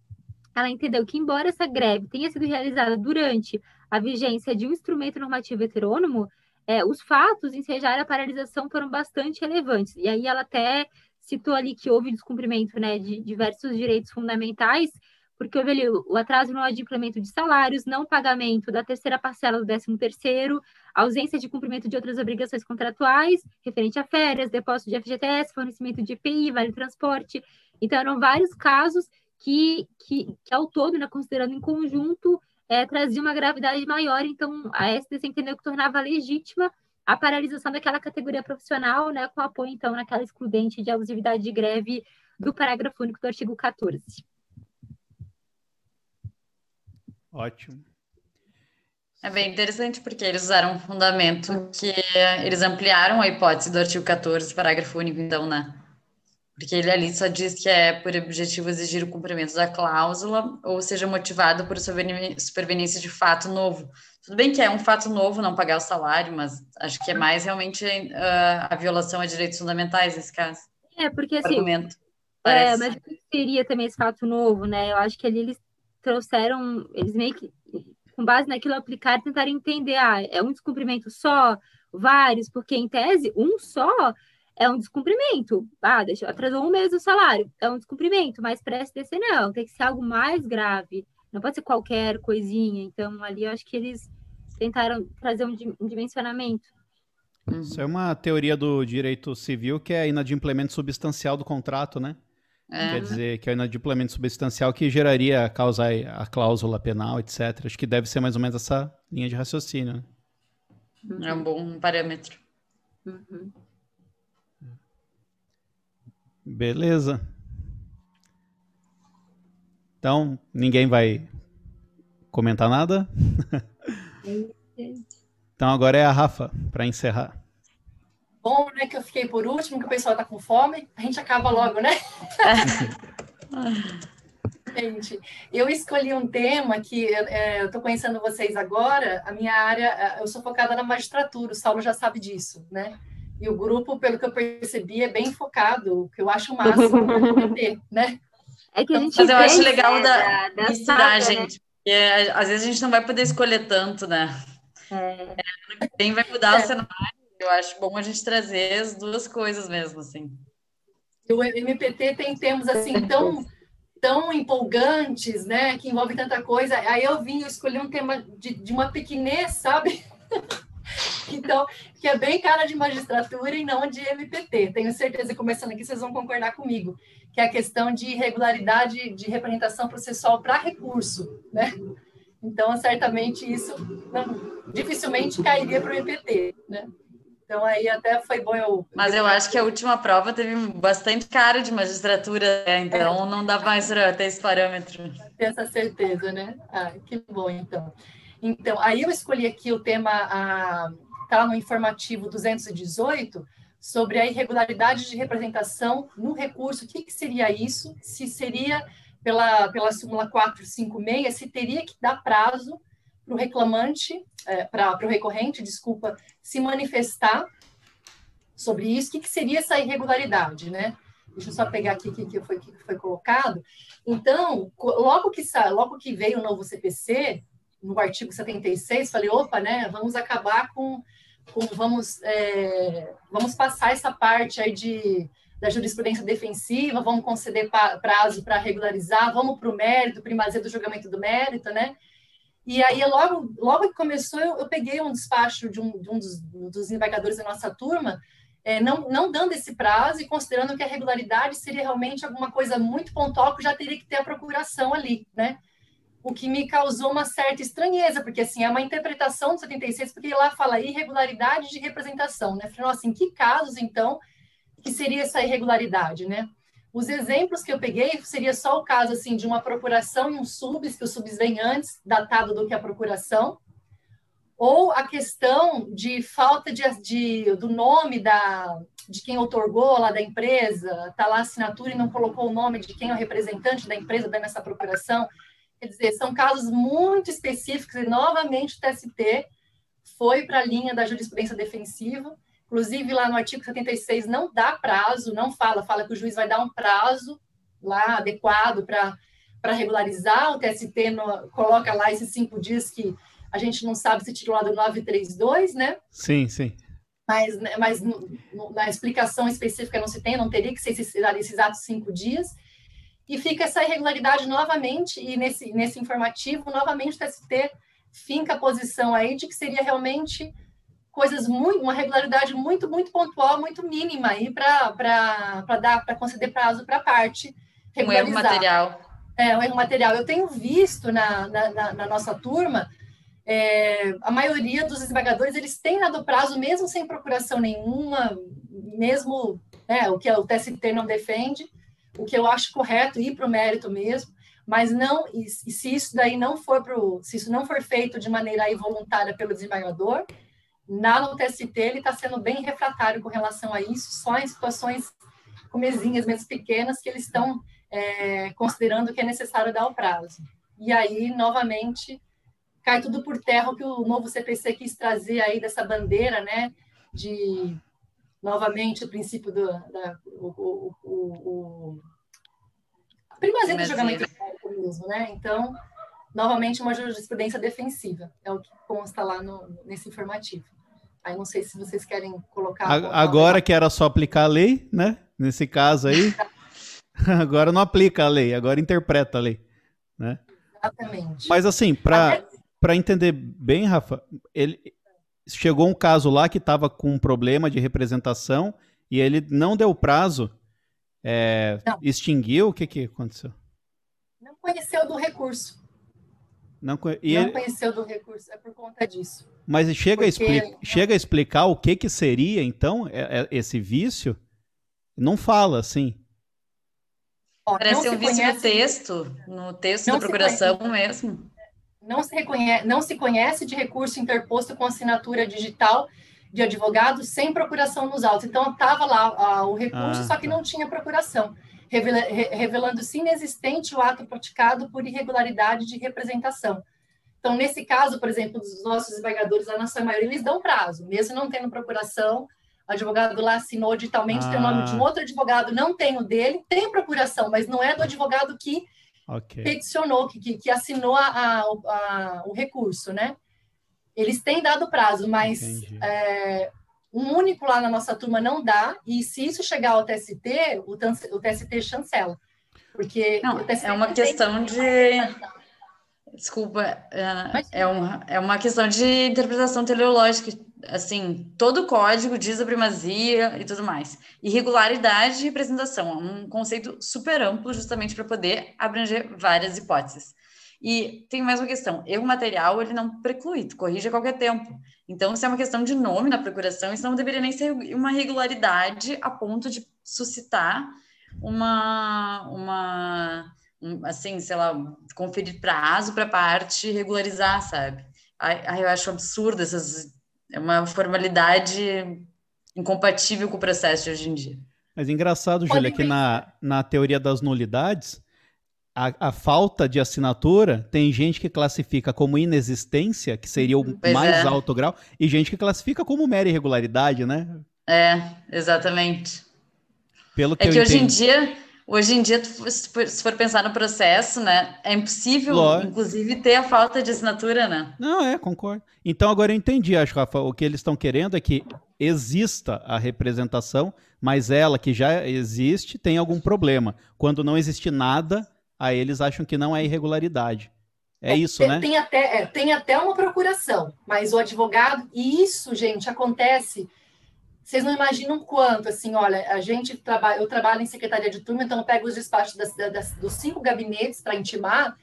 Speaker 3: ela entendeu que, embora essa greve tenha sido realizada durante a vigência de um instrumento normativo heterônomo, é, os fatos em ensejar a paralisação foram bastante relevantes. E aí ela até citou ali que houve descumprimento né, de diversos direitos fundamentais, porque houve ali o atraso no adimplemento de salários, não pagamento da terceira parcela do décimo terceiro, ausência de cumprimento de outras obrigações contratuais, referente a férias, depósito de FGTS, fornecimento de EPI, vale transporte. Então, eram vários casos que, que, que ao todo, né, considerando em conjunto, é, trazia uma gravidade maior, então a SDC entendeu que tornava legítima a paralisação daquela categoria profissional, né, com apoio, então, naquela excludente de abusividade de greve do parágrafo único do artigo 14.
Speaker 1: Ótimo.
Speaker 2: É bem interessante porque eles usaram um fundamento que eles ampliaram a hipótese do artigo 14, parágrafo único, então, né? Porque ele ali só diz que é por objetivo exigir o cumprimento da cláusula ou seja motivado por superveniência de fato novo. Tudo bem que é um fato novo não pagar o salário, mas acho que é mais realmente uh, a violação a direitos fundamentais nesse caso.
Speaker 3: É, porque assim. Argumento, é, mas seria também esse fato novo, né? Eu acho que ali eles trouxeram, eles meio que, com base naquilo aplicar, tentaram entender, ah, é um descumprimento só, vários, porque em tese, um só é um descumprimento. Ah, deixa, atrasou um mês o salário, é um descumprimento, mas para STC não, tem que ser algo mais grave, não pode ser qualquer coisinha. Então, ali eu acho que eles tentaram trazer um, dimensionamento.
Speaker 1: Isso é uma teoria do direito civil que é a inadimplemento substancial do contrato, né? É. Quer dizer, que é o inadimplemento substancial que geraria a causa, a cláusula penal, etc. Acho que deve ser mais ou menos essa linha de raciocínio. Né?
Speaker 2: É um bom parâmetro. Uhum.
Speaker 1: Beleza. Então, ninguém vai comentar nada? [laughs] então agora é a Rafa para encerrar.
Speaker 4: Bom, né, que eu fiquei por último, que o pessoal tá com fome, a gente acaba logo, né? [laughs] gente, eu escolhi um tema que é, eu estou conhecendo vocês agora, a minha área, eu sou focada na magistratura, o Saulo já sabe disso, né? E o grupo, pelo que eu percebi, é bem focado, o que eu acho o máximo [laughs] ter, né?
Speaker 2: É que a gente Mas eu acho legal da, da misturar, saga, gente. Né? Porque às vezes a gente não vai poder escolher tanto, né? É. É, bem vai mudar é. o cenário. Eu acho bom a gente trazer as duas coisas mesmo, assim.
Speaker 4: O MPT tem termos assim tão tão empolgantes, né, que envolve tanta coisa. Aí eu vim, eu escolhi um tema de, de uma pequenez, sabe? [laughs] [laughs] Então, que é bem cara de magistratura e não de MPT. Tenho certeza, começando aqui, vocês vão concordar comigo, que é a questão de irregularidade de representação processual para recurso, né? Então, certamente isso não, dificilmente cairia para o MPT, né? Então, aí até foi bom eu.
Speaker 2: Mas eu acho que a última prova teve bastante cara de magistratura, né? então é. não dá mais para ter esse parâmetro.
Speaker 4: Tenho essa certeza, né? Ah, que bom, então. Então, aí eu escolhi aqui o tema, está no informativo 218, sobre a irregularidade de representação no recurso. O que, que seria isso? Se seria pela, pela súmula 456, se teria que dar prazo para o reclamante, é, para o recorrente, desculpa, se manifestar sobre isso. O que, que seria essa irregularidade, né? Deixa eu só pegar aqui o que, que, foi, que foi colocado. Então, logo que, logo que veio o novo CPC, no artigo 76, falei, opa, né, vamos acabar com, com vamos, é, vamos passar essa parte aí de, da jurisprudência defensiva, vamos conceder prazo para regularizar, vamos para o mérito, primazia do julgamento do mérito, né? E aí, logo, logo que começou, eu, eu peguei um despacho de um, de um dos, dos embargadores da nossa turma, é, não, não dando esse prazo e considerando que a regularidade seria realmente alguma coisa muito pontual que já teria que ter a procuração ali, né? O que me causou uma certa estranheza, porque assim, é uma interpretação do 76, porque lá fala irregularidade de representação, né? Falei, nossa, em que casos, então, que seria essa irregularidade, né? Os exemplos que eu peguei seria só o caso assim de uma procuração e um subs, que o subs vem antes, datado do que a procuração, ou a questão de falta de, de, do nome da, de quem otorgou lá da empresa, está lá a assinatura e não colocou o nome de quem é o representante da empresa dando essa procuração. Quer dizer, são casos muito específicos e, novamente, o TST foi para a linha da jurisprudência defensiva. Inclusive, lá no artigo 76 não dá prazo, não fala, fala que o juiz vai dar um prazo lá adequado para regularizar. O TST no, coloca lá esses cinco dias que a gente não sabe se tirou lá do 932, né?
Speaker 1: Sim, sim.
Speaker 4: Mas, né, mas no, no, na explicação específica não se tem, não teria que ser esses, esses exatos cinco dias. E fica essa irregularidade novamente, e nesse, nesse informativo, novamente o TST finca a posição aí de que seria realmente coisas muito, uma regularidade muito, muito pontual, muito mínima aí para dar, para conceder prazo para a parte
Speaker 2: regularizar. Um erro material.
Speaker 4: É, um erro material. Eu tenho visto na, na, na, nossa turma é, a maioria dos desembargadores eles têm dado prazo mesmo sem procuração nenhuma, mesmo né, o que o TST não defende, o que eu acho correto ir para o mérito mesmo, mas não e, e se isso daí não for pro, se isso não for feito de maneira voluntária pelo desembargador, na no TST ele está sendo bem refratário com relação a isso, só em situações com mesinhas menos pequenas que eles estão é, considerando que é necessário dar o prazo. E aí, novamente, cai tudo por terra o que o novo CPC quis trazer aí dessa bandeira, né, de novamente o princípio do da, o, o, o, o primazia do julgamento mesmo, né? Então, novamente uma jurisprudência defensiva é o que consta lá no, nesse informativo. Aí não sei se vocês querem colocar.
Speaker 1: Agora que era só aplicar a lei, né? Nesse caso aí, [laughs] agora não aplica a lei, agora interpreta a lei, né?
Speaker 4: Exatamente.
Speaker 1: Mas assim, para para entender bem, Rafa, ele chegou um caso lá que estava com um problema de representação e ele não deu prazo, é, extinguiu, o que, que aconteceu?
Speaker 4: Não conheceu do recurso.
Speaker 1: Não,
Speaker 4: conhe... não ele... conheceu do recurso, é por conta disso.
Speaker 1: Mas chega, Porque... a, expli... chega a explicar o que, que seria, então, é, é, esse vício? Não fala, assim.
Speaker 2: Parece um vício conhece... no texto, no texto não da procuração mesmo
Speaker 4: não se, reconhece, não se conhece de recurso interposto com assinatura digital de advogado sem procuração nos autos. Então, estava lá o recurso, ah, só que tá. não tinha procuração, revela, re, revelando-se inexistente o ato praticado por irregularidade de representação. Então, nesse caso, por exemplo, dos nossos desembargadores, a nossa maioria, eles dão prazo, mesmo não tendo procuração, o advogado lá assinou digitalmente, ah. tem o nome de um ah. outro advogado, não tem o dele, tem procuração, mas não é do advogado que okay. peticionou, que, que, que assinou a, a, a, o recurso, né? Eles têm dado prazo, mas é, um único lá na nossa turma não dá, e se isso chegar ao TST, o, o TST chancela. Porque
Speaker 2: não, é uma questão de. Desculpa, é, é, uma, é uma questão de interpretação teleológica assim, todo o código diz a primazia e tudo mais. Irregularidade de representação é um conceito super amplo, justamente para poder abranger várias hipóteses. E tem mais uma questão: erro material ele não preclui, tu corrige a qualquer tempo. Então, se é uma questão de nome na procuração, isso não deveria nem ser uma irregularidade a ponto de suscitar uma, uma um, assim, sei lá, conferir prazo para parte regularizar, sabe? Aí eu acho absurdo essas é uma formalidade incompatível com o processo de hoje em dia.
Speaker 1: Mas engraçado, Júlia, que na, na teoria das nulidades, a, a, falta de assinatura tem gente que classifica como inexistência, que seria o pois mais é. alto grau, e gente que classifica como mera irregularidade, né?
Speaker 2: É, exatamente.
Speaker 1: Pelo que
Speaker 2: é que hoje em dia Hoje em dia, se for pensar no processo, né, é impossível, Lógico. inclusive, ter a falta de assinatura, né?
Speaker 1: Não, é, concordo. Então, agora eu entendi, acho, Rafa, o que eles estão querendo é que exista a representação, mas ela, que já existe, tem algum problema. Quando não existe nada, aí eles acham que não é irregularidade. É, é isso,
Speaker 4: tem,
Speaker 1: né?
Speaker 4: Tem até, é, tem até uma procuração, mas o advogado, e isso, gente, acontece vocês não imaginam quanto, assim, olha, a gente trabalha, eu trabalho em secretaria de turma, então eu pego os despachos das, das, dos cinco gabinetes para intimar,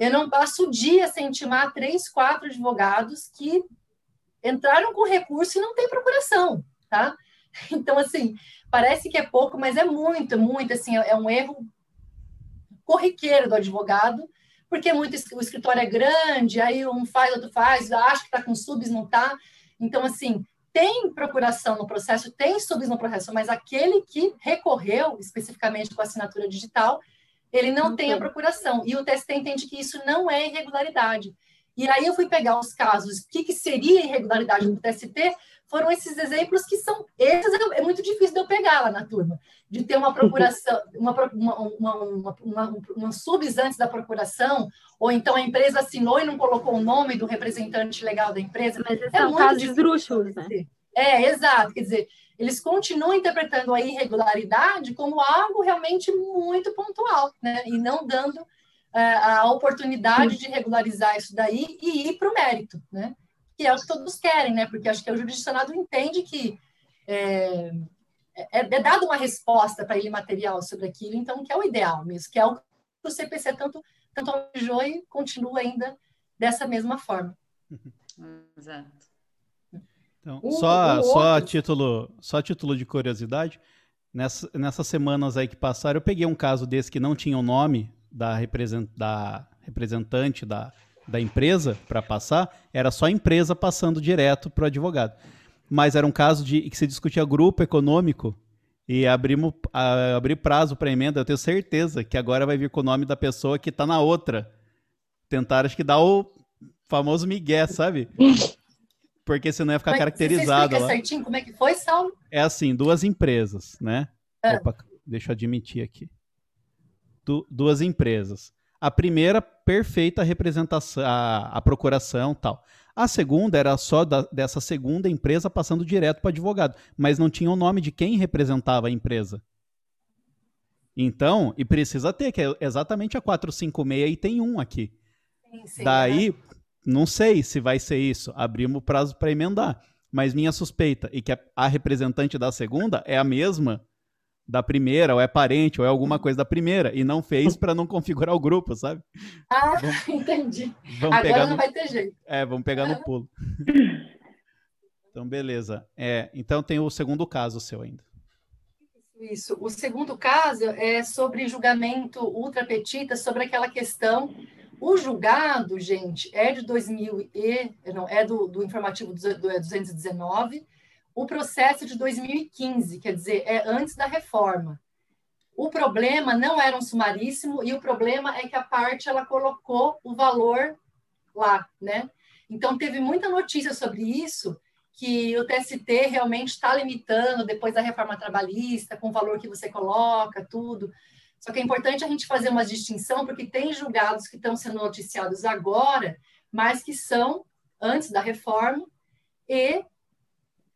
Speaker 4: eu não passo o dia sem intimar três, quatro advogados que entraram com recurso e não tem procuração, tá? Então, assim, parece que é pouco, mas é muito, muito, assim, é um erro corriqueiro do advogado, porque muito o escritório é grande, aí um faz, outro faz, acha que está com subs, não está. Então, assim, tem procuração no processo, tem subs no processo, mas aquele que recorreu especificamente com assinatura digital, ele não, não tem, tem a procuração. E o TST entende que isso não é irregularidade. E aí eu fui pegar os casos, o que, que seria irregularidade no TST, foram esses exemplos que são. Esses é, é muito difícil de eu pegar lá na turma, de ter uma procuração, [laughs] uma, uma, uma, uma, uma subs antes da procuração, ou então a empresa assinou e não colocou o nome do representante legal da empresa.
Speaker 3: Mas é são casos esdrúxulos, né?
Speaker 4: É, exato. Quer dizer, eles continuam interpretando a irregularidade como algo realmente muito pontual, né? E não dando é, a oportunidade de regularizar isso daí e ir para o mérito, né? Que é o que todos querem, né? Porque acho que o jurisdicionado entende que é, é, é dada uma resposta para ele material sobre aquilo, então que é o ideal mesmo, que é o que o CPC tanto, tanto almejou e continua ainda dessa mesma forma.
Speaker 2: Exato.
Speaker 1: Então, só, só, a título, só a título de curiosidade, nessa, nessas semanas aí que passaram, eu peguei um caso desse que não tinha o nome da, represent, da representante da da empresa para passar, era só a empresa passando direto para o advogado. Mas era um caso de que se discutia grupo econômico e abrimos, a, abrir prazo para emenda. Eu tenho certeza que agora vai vir com o nome da pessoa que está na outra. Tentar, acho que dar o famoso migué, sabe? Porque senão ia ficar Mas, caracterizado. Você
Speaker 4: lá. certinho como é que foi, Saulo?
Speaker 1: É assim, duas empresas, né? É. Opa, deixa eu admitir aqui. Du duas empresas. A primeira, perfeita representação, a, a procuração tal. A segunda era só da, dessa segunda empresa passando direto para advogado, mas não tinha o nome de quem representava a empresa. Então, e precisa ter, que é exatamente a 456 e tem um aqui. Sim, sim, Daí, né? não sei se vai ser isso. Abrimos o prazo para emendar. Mas minha suspeita, e que a representante da segunda é a mesma da primeira, ou é parente, ou é alguma coisa da primeira, e não fez para não configurar o grupo, sabe?
Speaker 4: Ah, vamos, [laughs] entendi. Vamos Agora não no, vai ter jeito.
Speaker 1: É, vamos pegar no pulo. então, beleza. É, então tem o segundo caso seu ainda.
Speaker 4: Isso. O segundo caso é sobre julgamento ultrapetita, sobre aquela questão. O julgado, gente, é de 2000 e não é do, do informativo do, do 219 o processo de 2015, quer dizer, é antes da reforma. O problema não era um sumaríssimo e o problema é que a parte ela colocou o valor lá, né? Então teve muita notícia sobre isso que o TST realmente está limitando depois da reforma trabalhista com o valor que você coloca, tudo. Só que é importante a gente fazer uma distinção porque tem julgados que estão sendo noticiados agora, mas que são antes da reforma e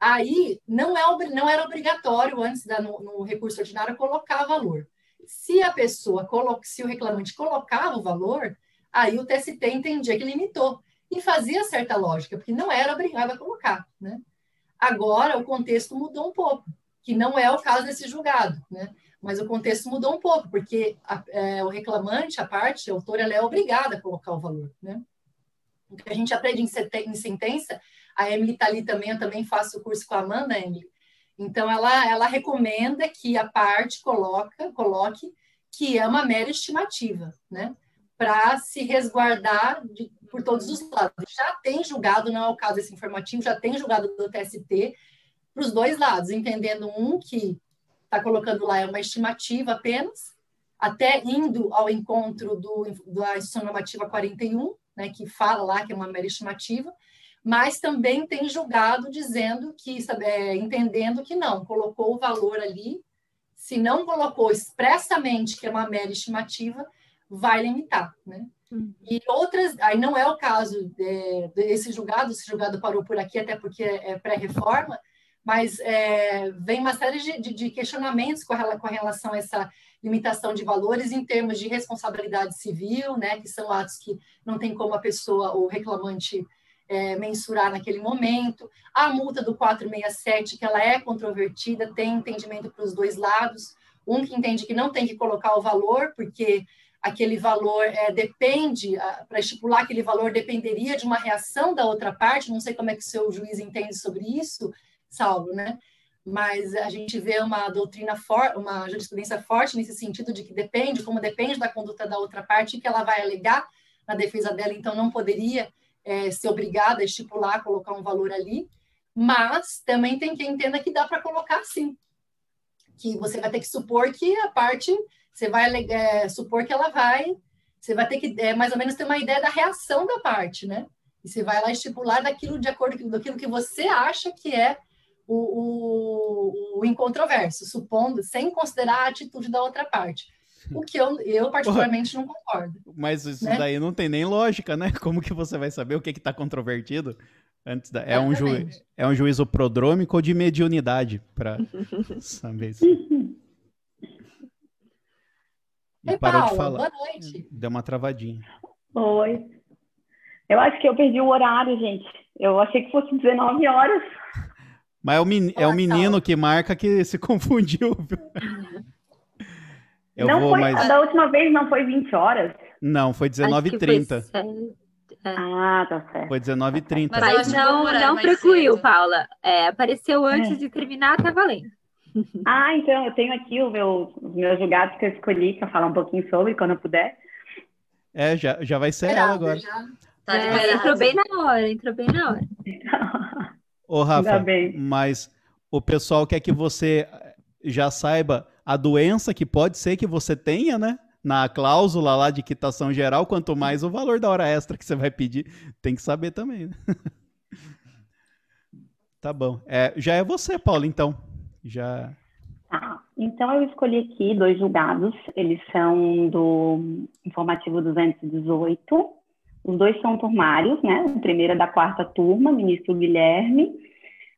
Speaker 4: Aí não, é, não era obrigatório, antes da, no, no recurso ordinário, colocar valor. Se a pessoa, coloca, se o reclamante colocava o valor, aí o TST entendia que limitou. E fazia certa lógica, porque não era obrigado a colocar. Né? Agora, o contexto mudou um pouco, que não é o caso desse julgado. Né? Mas o contexto mudou um pouco, porque a, é, o reclamante, a parte, a autora, ela é obrigada a colocar o valor. Né? O que a gente aprende em, em sentença a Emily está ali também, eu também faço o curso com a Amanda, Emily. Então, ela, ela recomenda que a parte coloca, coloque que é uma mera estimativa, né? Para se resguardar de, por todos os lados. Já tem julgado, não é o caso desse informativo, já tem julgado do TST para os dois lados, entendendo um que está colocando lá é uma estimativa apenas, até indo ao encontro do, da instituição normativa 41, né, que fala lá que é uma mera estimativa, mas também tem julgado dizendo que, é, entendendo que não, colocou o valor ali se não colocou expressamente que é uma mera estimativa, vai limitar, né? Uhum. E outras, aí não é o caso é, desse julgado, esse julgado parou por aqui até porque é pré-reforma, mas é, vem uma série de, de, de questionamentos com, a, com relação a essa limitação de valores em termos de responsabilidade civil, né, que são atos que não tem como a pessoa, o reclamante, é, mensurar naquele momento. A multa do 467, que ela é controvertida, tem entendimento para os dois lados. Um que entende que não tem que colocar o valor, porque aquele valor é, depende, para estipular aquele valor dependeria de uma reação da outra parte, não sei como é que o seu juiz entende sobre isso, Saulo, né? Mas a gente vê uma doutrina forte, uma jurisprudência forte nesse sentido de que depende, como depende da conduta da outra parte, que ela vai alegar na defesa dela, então não poderia é, ser obrigada a estipular, colocar um valor ali, mas também tem quem entenda que dá para colocar sim, que você vai ter que supor que a parte, você vai é, supor que ela vai, você vai ter que é, mais ou menos ter uma ideia da reação da parte, né? E você vai lá estipular daquilo de acordo com aquilo que você acha que é o, o, o incontroverso, supondo, sem considerar a atitude da outra parte. O que eu, eu particularmente não concordo.
Speaker 1: Mas isso né? daí não tem nem lógica, né? Como que você vai saber o que está controvertido? Antes da, é, um ju, é um juízo prodrômico ou de mediunidade para [laughs] saber isso.
Speaker 4: Oi, Paula, boa noite.
Speaker 1: Deu uma travadinha.
Speaker 6: Oi. Eu acho que eu perdi o horário, gente. Eu achei que fosse 19 horas.
Speaker 1: Mas é o, men é o menino que marca que se [laughs] confundiu. [laughs]
Speaker 6: Eu não vou, foi, mas... Da última vez não foi 20 horas?
Speaker 1: Não, foi 19h30.
Speaker 6: É. Ah, tá certo.
Speaker 1: Foi 19h30.
Speaker 3: Mas, mas não, não precluiu, Paula. É, apareceu antes é. de terminar, tá valendo. [laughs]
Speaker 6: Ah, então eu tenho aqui meu, os meus julgados que eu escolhi para falar um pouquinho sobre quando eu puder.
Speaker 1: É, já, já vai ser ela agora. Já.
Speaker 3: Tá é, entrou bem na hora, entrou bem na hora.
Speaker 1: Ô, Rafa, mas o pessoal quer que você já saiba a doença que pode ser que você tenha, né? Na cláusula lá de quitação geral, quanto mais o valor da hora extra que você vai pedir, tem que saber também. Né? [laughs] tá bom. É, já é você, Paulo, então. Já.
Speaker 6: Tá. Então eu escolhi aqui dois julgados. Eles são do informativo 218. Os dois são turmários, né? O primeiro é da quarta turma, ministro Guilherme,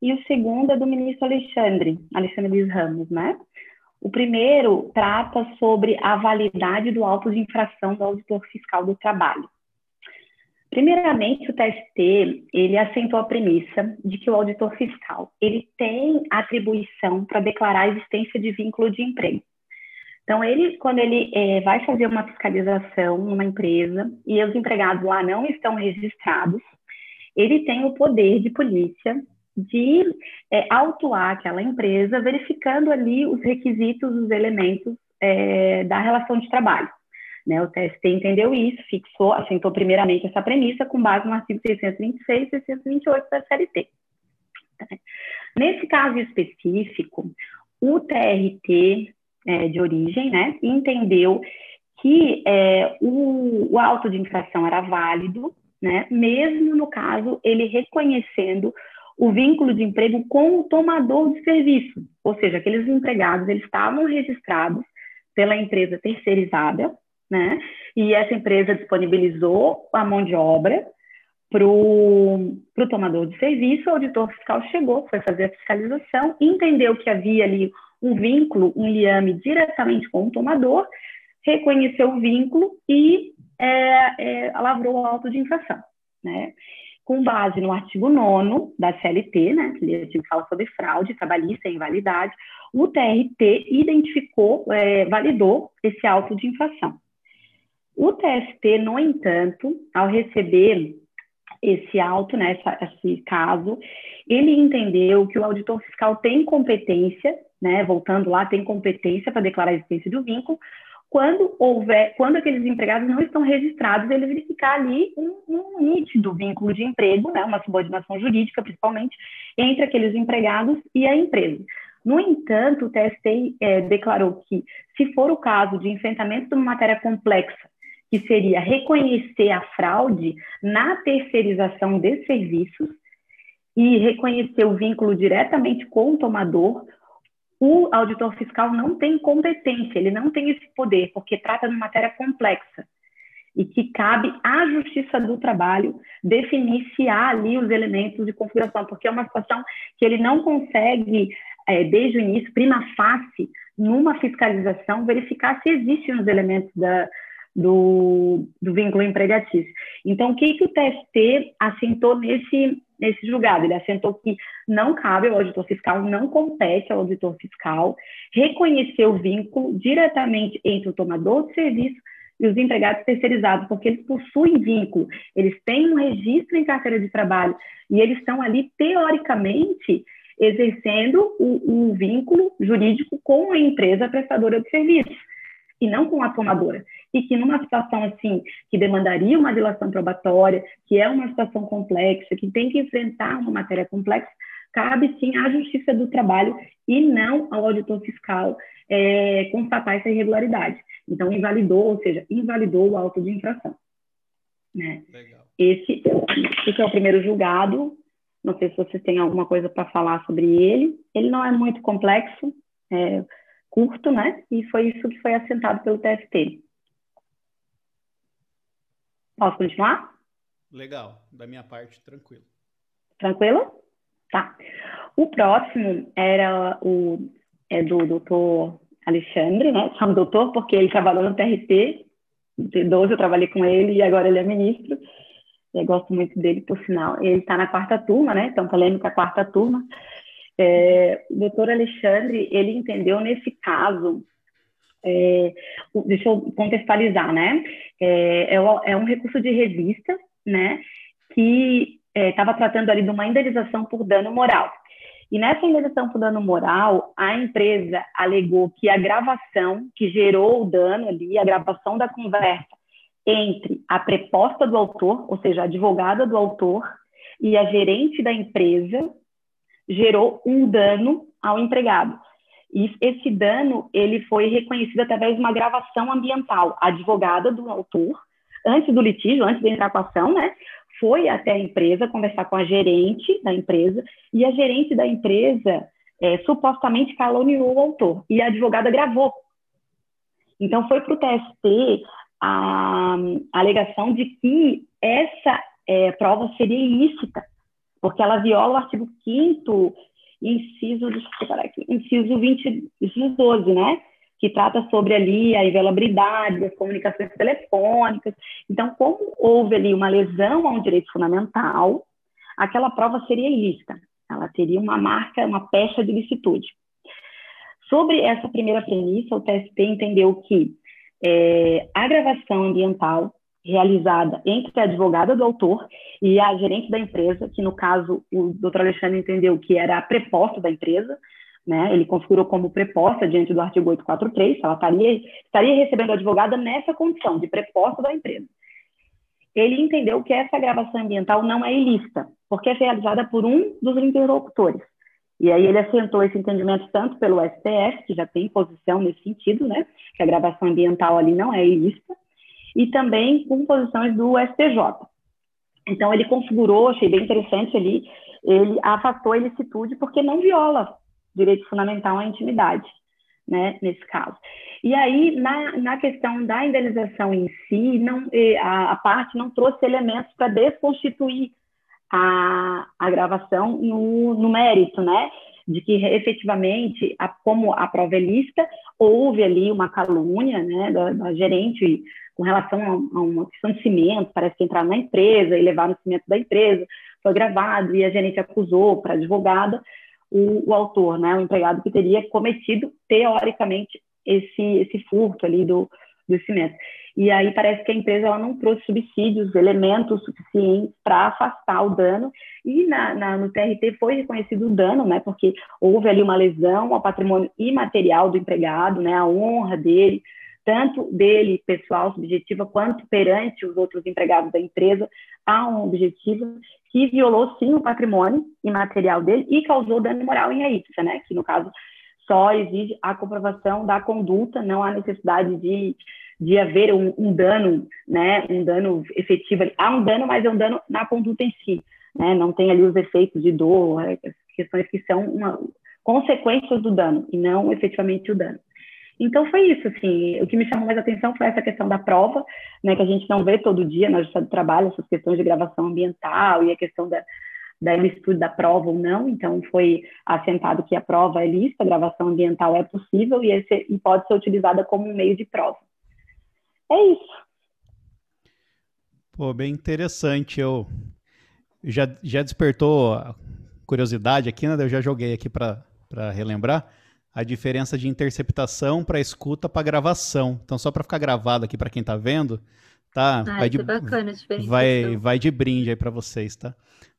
Speaker 6: e o segundo é do ministro Alexandre, Alexandre Luiz Ramos, né? O primeiro trata sobre a validade do auto de infração do auditor fiscal do trabalho. Primeiramente, o TST ele assentou a premissa de que o auditor fiscal ele tem atribuição para declarar a existência de vínculo de emprego. Então, ele, quando ele é, vai fazer uma fiscalização numa empresa e os empregados lá não estão registrados, ele tem o poder de polícia de é, autuar aquela empresa, verificando ali os requisitos, os elementos é, da relação de trabalho. Né, o TST entendeu isso, fixou, assentou primeiramente essa premissa com base no artigo 626 e 628 da CLT. Nesse caso específico, o TRT é, de origem né, entendeu que é, o, o auto de infração era válido, né, mesmo no caso ele reconhecendo o vínculo de emprego com o tomador de serviço, ou seja, aqueles empregados eles estavam registrados pela empresa terceirizada, né? E essa empresa disponibilizou a mão de obra para o tomador de serviço, o auditor fiscal chegou, foi fazer a fiscalização, entendeu que havia ali um vínculo, um liame diretamente com o tomador, reconheceu o vínculo e é, é, lavrou o auto de infração. Né? Com base no artigo 9 da CLT, né, que artigo que fala sobre fraude trabalhista e invalidade, o TRT identificou, é, validou esse auto de infração. O TST, no entanto, ao receber esse auto, né, essa, esse caso, ele entendeu que o auditor fiscal tem competência, né, voltando lá, tem competência para declarar a existência do vínculo, quando houver, quando aqueles empregados não estão registrados, ele verificar ali um, um nítido vínculo de emprego, né, uma subordinação jurídica, principalmente, entre aqueles empregados e a empresa. No entanto, o TST é, declarou que, se for o caso de enfrentamento de uma matéria complexa, que seria reconhecer a fraude na terceirização de serviços e reconhecer o vínculo diretamente com o tomador, o auditor fiscal não tem competência, ele não tem esse poder, porque trata de matéria complexa e que cabe à Justiça do Trabalho definir se há ali os elementos de configuração, porque é uma situação que ele não consegue, é, desde o início, prima facie, numa fiscalização, verificar se existem os elementos da, do, do vínculo empregatício. Então, o que, que o TST assentou nesse, nesse julgado? Ele assentou que não cabe ao auditor fiscal, não compete ao auditor fiscal reconhecer o vínculo diretamente entre o tomador de serviço e os empregados terceirizados, porque eles possuem vínculo, eles têm um registro em carteira de trabalho e eles estão ali, teoricamente, exercendo o, o vínculo jurídico com a empresa prestadora de serviços e não com a tomadora. E que numa situação assim, que demandaria uma dilação probatória, que é uma situação complexa, que tem que enfrentar uma matéria complexa, cabe sim à Justiça do Trabalho e não ao auditor fiscal é, constatar essa irregularidade. Então, invalidou, ou seja, invalidou o auto de infração. Né? Esse, esse é o primeiro julgado. Não sei se vocês têm alguma coisa para falar sobre ele. Ele não é muito complexo, é curto, né? E foi isso que foi assentado pelo TFT. Posso continuar?
Speaker 1: Legal, da minha parte, tranquilo.
Speaker 6: Tranquilo? Tá. O próximo era o é do doutor Alexandre, né? Chamo doutor porque ele trabalhou no TRT, de 12 eu trabalhei com ele e agora ele é ministro. Eu gosto muito dele, por sinal. Ele está na quarta turma, né? Então, polêmica quarta turma. É, o doutor Alexandre, ele entendeu nesse caso, é, deixa eu contextualizar, né? É, é, é um recurso de revista, né? Que estava é, tratando ali de uma indenização por dano moral. E nessa indenização por dano moral, a empresa alegou que a gravação que gerou o dano ali, a gravação da conversa entre a preposta do autor, ou seja, a advogada do autor, e a gerente da empresa, gerou um dano ao empregado. E esse dano ele foi reconhecido através de uma gravação ambiental. A advogada do autor, antes do litígio, antes de entrar com a ação, né, foi até a empresa conversar com a gerente da empresa e a gerente da empresa é, supostamente caluniou o autor e a advogada gravou. Então foi para o TST a, a, alegação de que essa é, prova seria ilícita, porque ela viola o artigo 5 inciso, deixa eu aqui, inciso 20, inciso 12, né? que trata sobre ali a inviolabilidade das comunicações telefônicas. Então, como houve ali uma lesão a um direito fundamental, aquela prova seria ilícita. Ela teria uma marca, uma pecha de licitude. Sobre essa primeira premissa, o TST entendeu que é, a gravação ambiental realizada entre a advogada do autor e a gerente da empresa, que no caso o doutor Alexandre entendeu que era a preposta da empresa, né? Ele configurou como preposta diante do artigo 843, ela estaria, estaria recebendo a advogada nessa condição de preposta da empresa. Ele entendeu que essa gravação ambiental não é ilícita, porque é realizada por um dos interlocutores. E aí ele assentou esse entendimento tanto pelo STF, que já tem posição nesse sentido, né, que a gravação ambiental ali não é ilícita, e também com posições do STJ. Então ele configurou, achei bem interessante ali, ele afastou a ilicitude porque não viola direito fundamental à intimidade, né, nesse caso. E aí, na, na questão da indenização em si, não, a, a parte não trouxe elementos para desconstituir a, a gravação no, no mérito, né, de que efetivamente, a, como a prova é lista, houve ali uma calúnia, né, da, da gerente com relação a, a uma questão de cimento, parece que entraram na empresa e levaram o cimento da empresa, foi gravado e a gerente acusou para a advogada, o, o autor, né, o empregado que teria cometido, teoricamente, esse, esse furto ali do, do cimento. E aí parece que a empresa ela não trouxe subsídios, elementos suficientes para afastar o dano. E na, na, no TRT foi reconhecido o dano, né? Porque houve ali uma lesão ao patrimônio imaterial do empregado, né? A honra dele, tanto dele pessoal, subjetiva, quanto perante os outros empregados da empresa, há um objetivo que violou sim o patrimônio imaterial dele e causou dano moral em aípsa, né? Que no caso só exige a comprovação da conduta, não há necessidade de, de haver um, um dano, né? Um dano efetivo. Há um dano, mas é um dano na conduta em si, né? Não tem ali os efeitos de dor, questões que são uma, consequências do dano e não efetivamente o dano. Então foi isso, assim, o que me chamou mais atenção foi essa questão da prova, né, que a gente não vê todo dia na Justiça do Trabalho, essas questões de gravação ambiental e a questão da, da ilicitude da prova ou não, então foi assentado que a prova é lícita, a gravação ambiental é possível e, esse, e pode ser utilizada como um meio de prova. É isso.
Speaker 1: Pô, bem interessante, eu já, já despertou curiosidade aqui, né, eu já joguei aqui para relembrar, a diferença de interceptação para escuta para gravação. Então, só para ficar gravado aqui para quem está vendo, tá?
Speaker 3: Ah, vai, de, bacana,
Speaker 1: vai, vai de brinde aí para vocês, tá?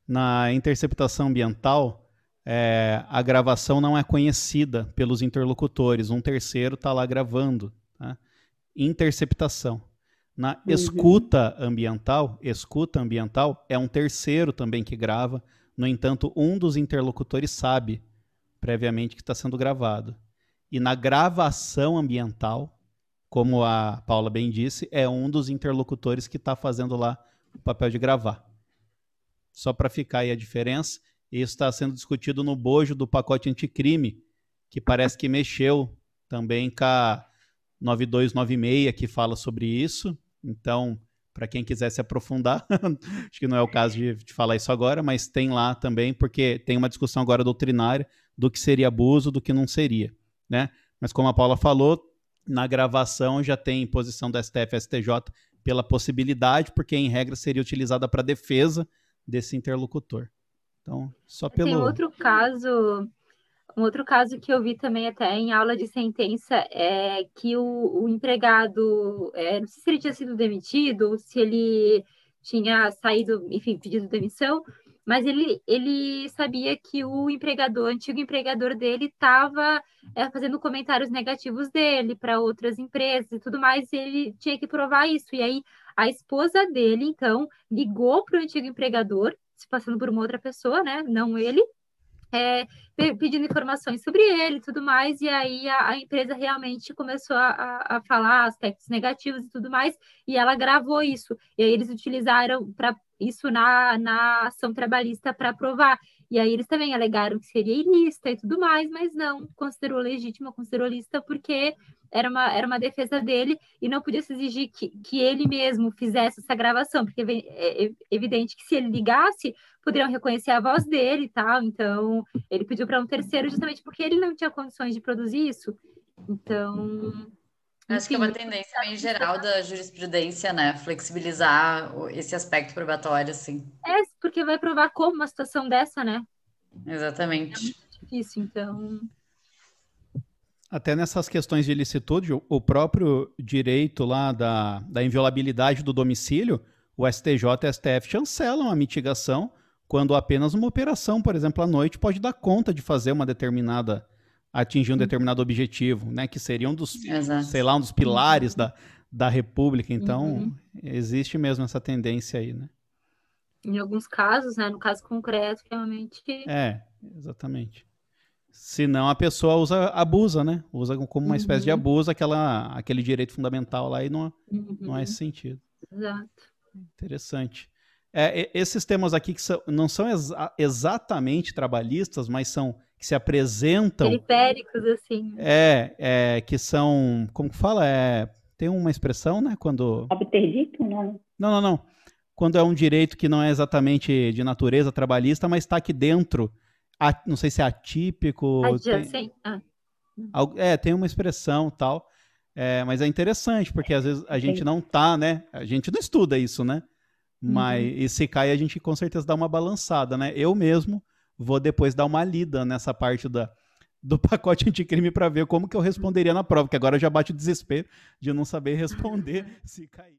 Speaker 1: Na interceptação ambiental, é, a gravação não é conhecida pelos interlocutores. Um terceiro está lá gravando. Tá? Interceptação. Na uhum. escuta ambiental, escuta ambiental é um terceiro também que grava. No entanto, um dos interlocutores sabe previamente que está sendo gravado. E na gravação ambiental, como a Paula bem disse, é um dos interlocutores que está fazendo lá o papel de gravar. Só para ficar aí a diferença, isso está sendo discutido no bojo do pacote anticrime, que parece que mexeu também com a 9296, que fala sobre isso. Então, para quem quiser se aprofundar, [laughs] acho que não é o caso de, de, falar isso agora, mas tem lá também, porque tem uma discussão agora doutrinária do que seria abuso, do que não seria, né? Mas como a Paula falou, na gravação já tem posição do STF e STJ pela possibilidade, porque em regra seria utilizada para defesa desse interlocutor. Então, só pelo.
Speaker 3: Tem outro caso, um outro caso que eu vi também até em aula de sentença é que o, o empregado, é, não sei se ele tinha sido demitido, se ele tinha saído, enfim, pedido demissão, mas ele, ele sabia que o empregador, o antigo empregador dele, estava é, fazendo comentários negativos dele para outras empresas e tudo mais, e ele tinha que provar isso. E aí a esposa dele, então, ligou para o antigo empregador, se passando por uma outra pessoa, né? Não ele, é, pedindo informações sobre ele e tudo mais, e aí a, a empresa realmente começou a, a, falar aspectos negativos e tudo mais, e ela gravou isso, e aí eles utilizaram para isso na, na ação trabalhista para provar. E aí eles também alegaram que seria ilícita e tudo mais, mas não considerou legítima, considerou lícita porque era uma, era uma defesa dele e não podia se exigir que, que ele mesmo fizesse essa gravação, porque é, é evidente que se ele ligasse, poderiam reconhecer a voz dele e tal. Então, ele pediu para um terceiro justamente porque ele não tinha condições de produzir isso. Então,
Speaker 2: Acho que é uma tendência em geral da jurisprudência, né? Flexibilizar esse aspecto probatório, assim.
Speaker 3: É, porque vai provar como uma situação dessa, né?
Speaker 2: Exatamente.
Speaker 3: É muito difícil, então.
Speaker 1: Até nessas questões de ilicitude, o próprio direito lá da, da inviolabilidade do domicílio, o STJ e o STF chancelam a mitigação quando apenas uma operação, por exemplo, à noite, pode dar conta de fazer uma determinada atingir um determinado objetivo, né? Que seria um dos, Exato. sei lá, um dos pilares uhum. da, da República. Então, uhum. existe mesmo essa tendência aí, né?
Speaker 3: Em alguns casos, né? No caso concreto, realmente.
Speaker 1: É, exatamente. Se não, a pessoa usa, abusa, né? Usa como uma uhum. espécie de uhum. abuso aquela, aquele direito fundamental lá e não, não é esse uhum. sentido.
Speaker 3: Exato.
Speaker 1: Interessante. É, esses temas aqui que são, não são exa exatamente trabalhistas, mas são que se apresentam.
Speaker 3: Periféricos, assim.
Speaker 1: É, é, que são. Como que fala? É, tem uma expressão, né? Quando.
Speaker 6: Obterdito, não?
Speaker 1: Não, não, não. Quando é um direito que não é exatamente de natureza trabalhista, mas está aqui dentro. A, não sei se é atípico.
Speaker 3: Tem, ah.
Speaker 1: É, tem uma expressão tal. É, mas é interessante, porque às vezes a gente não tá, né? A gente não estuda isso, né? Mas uhum. e se cai, a gente com certeza dá uma balançada, né? Eu mesmo vou depois dar uma lida nessa parte da, do [laughs] pacote anticrime para ver como que eu responderia na prova, que agora já bate o desespero de não saber responder [laughs] se cair.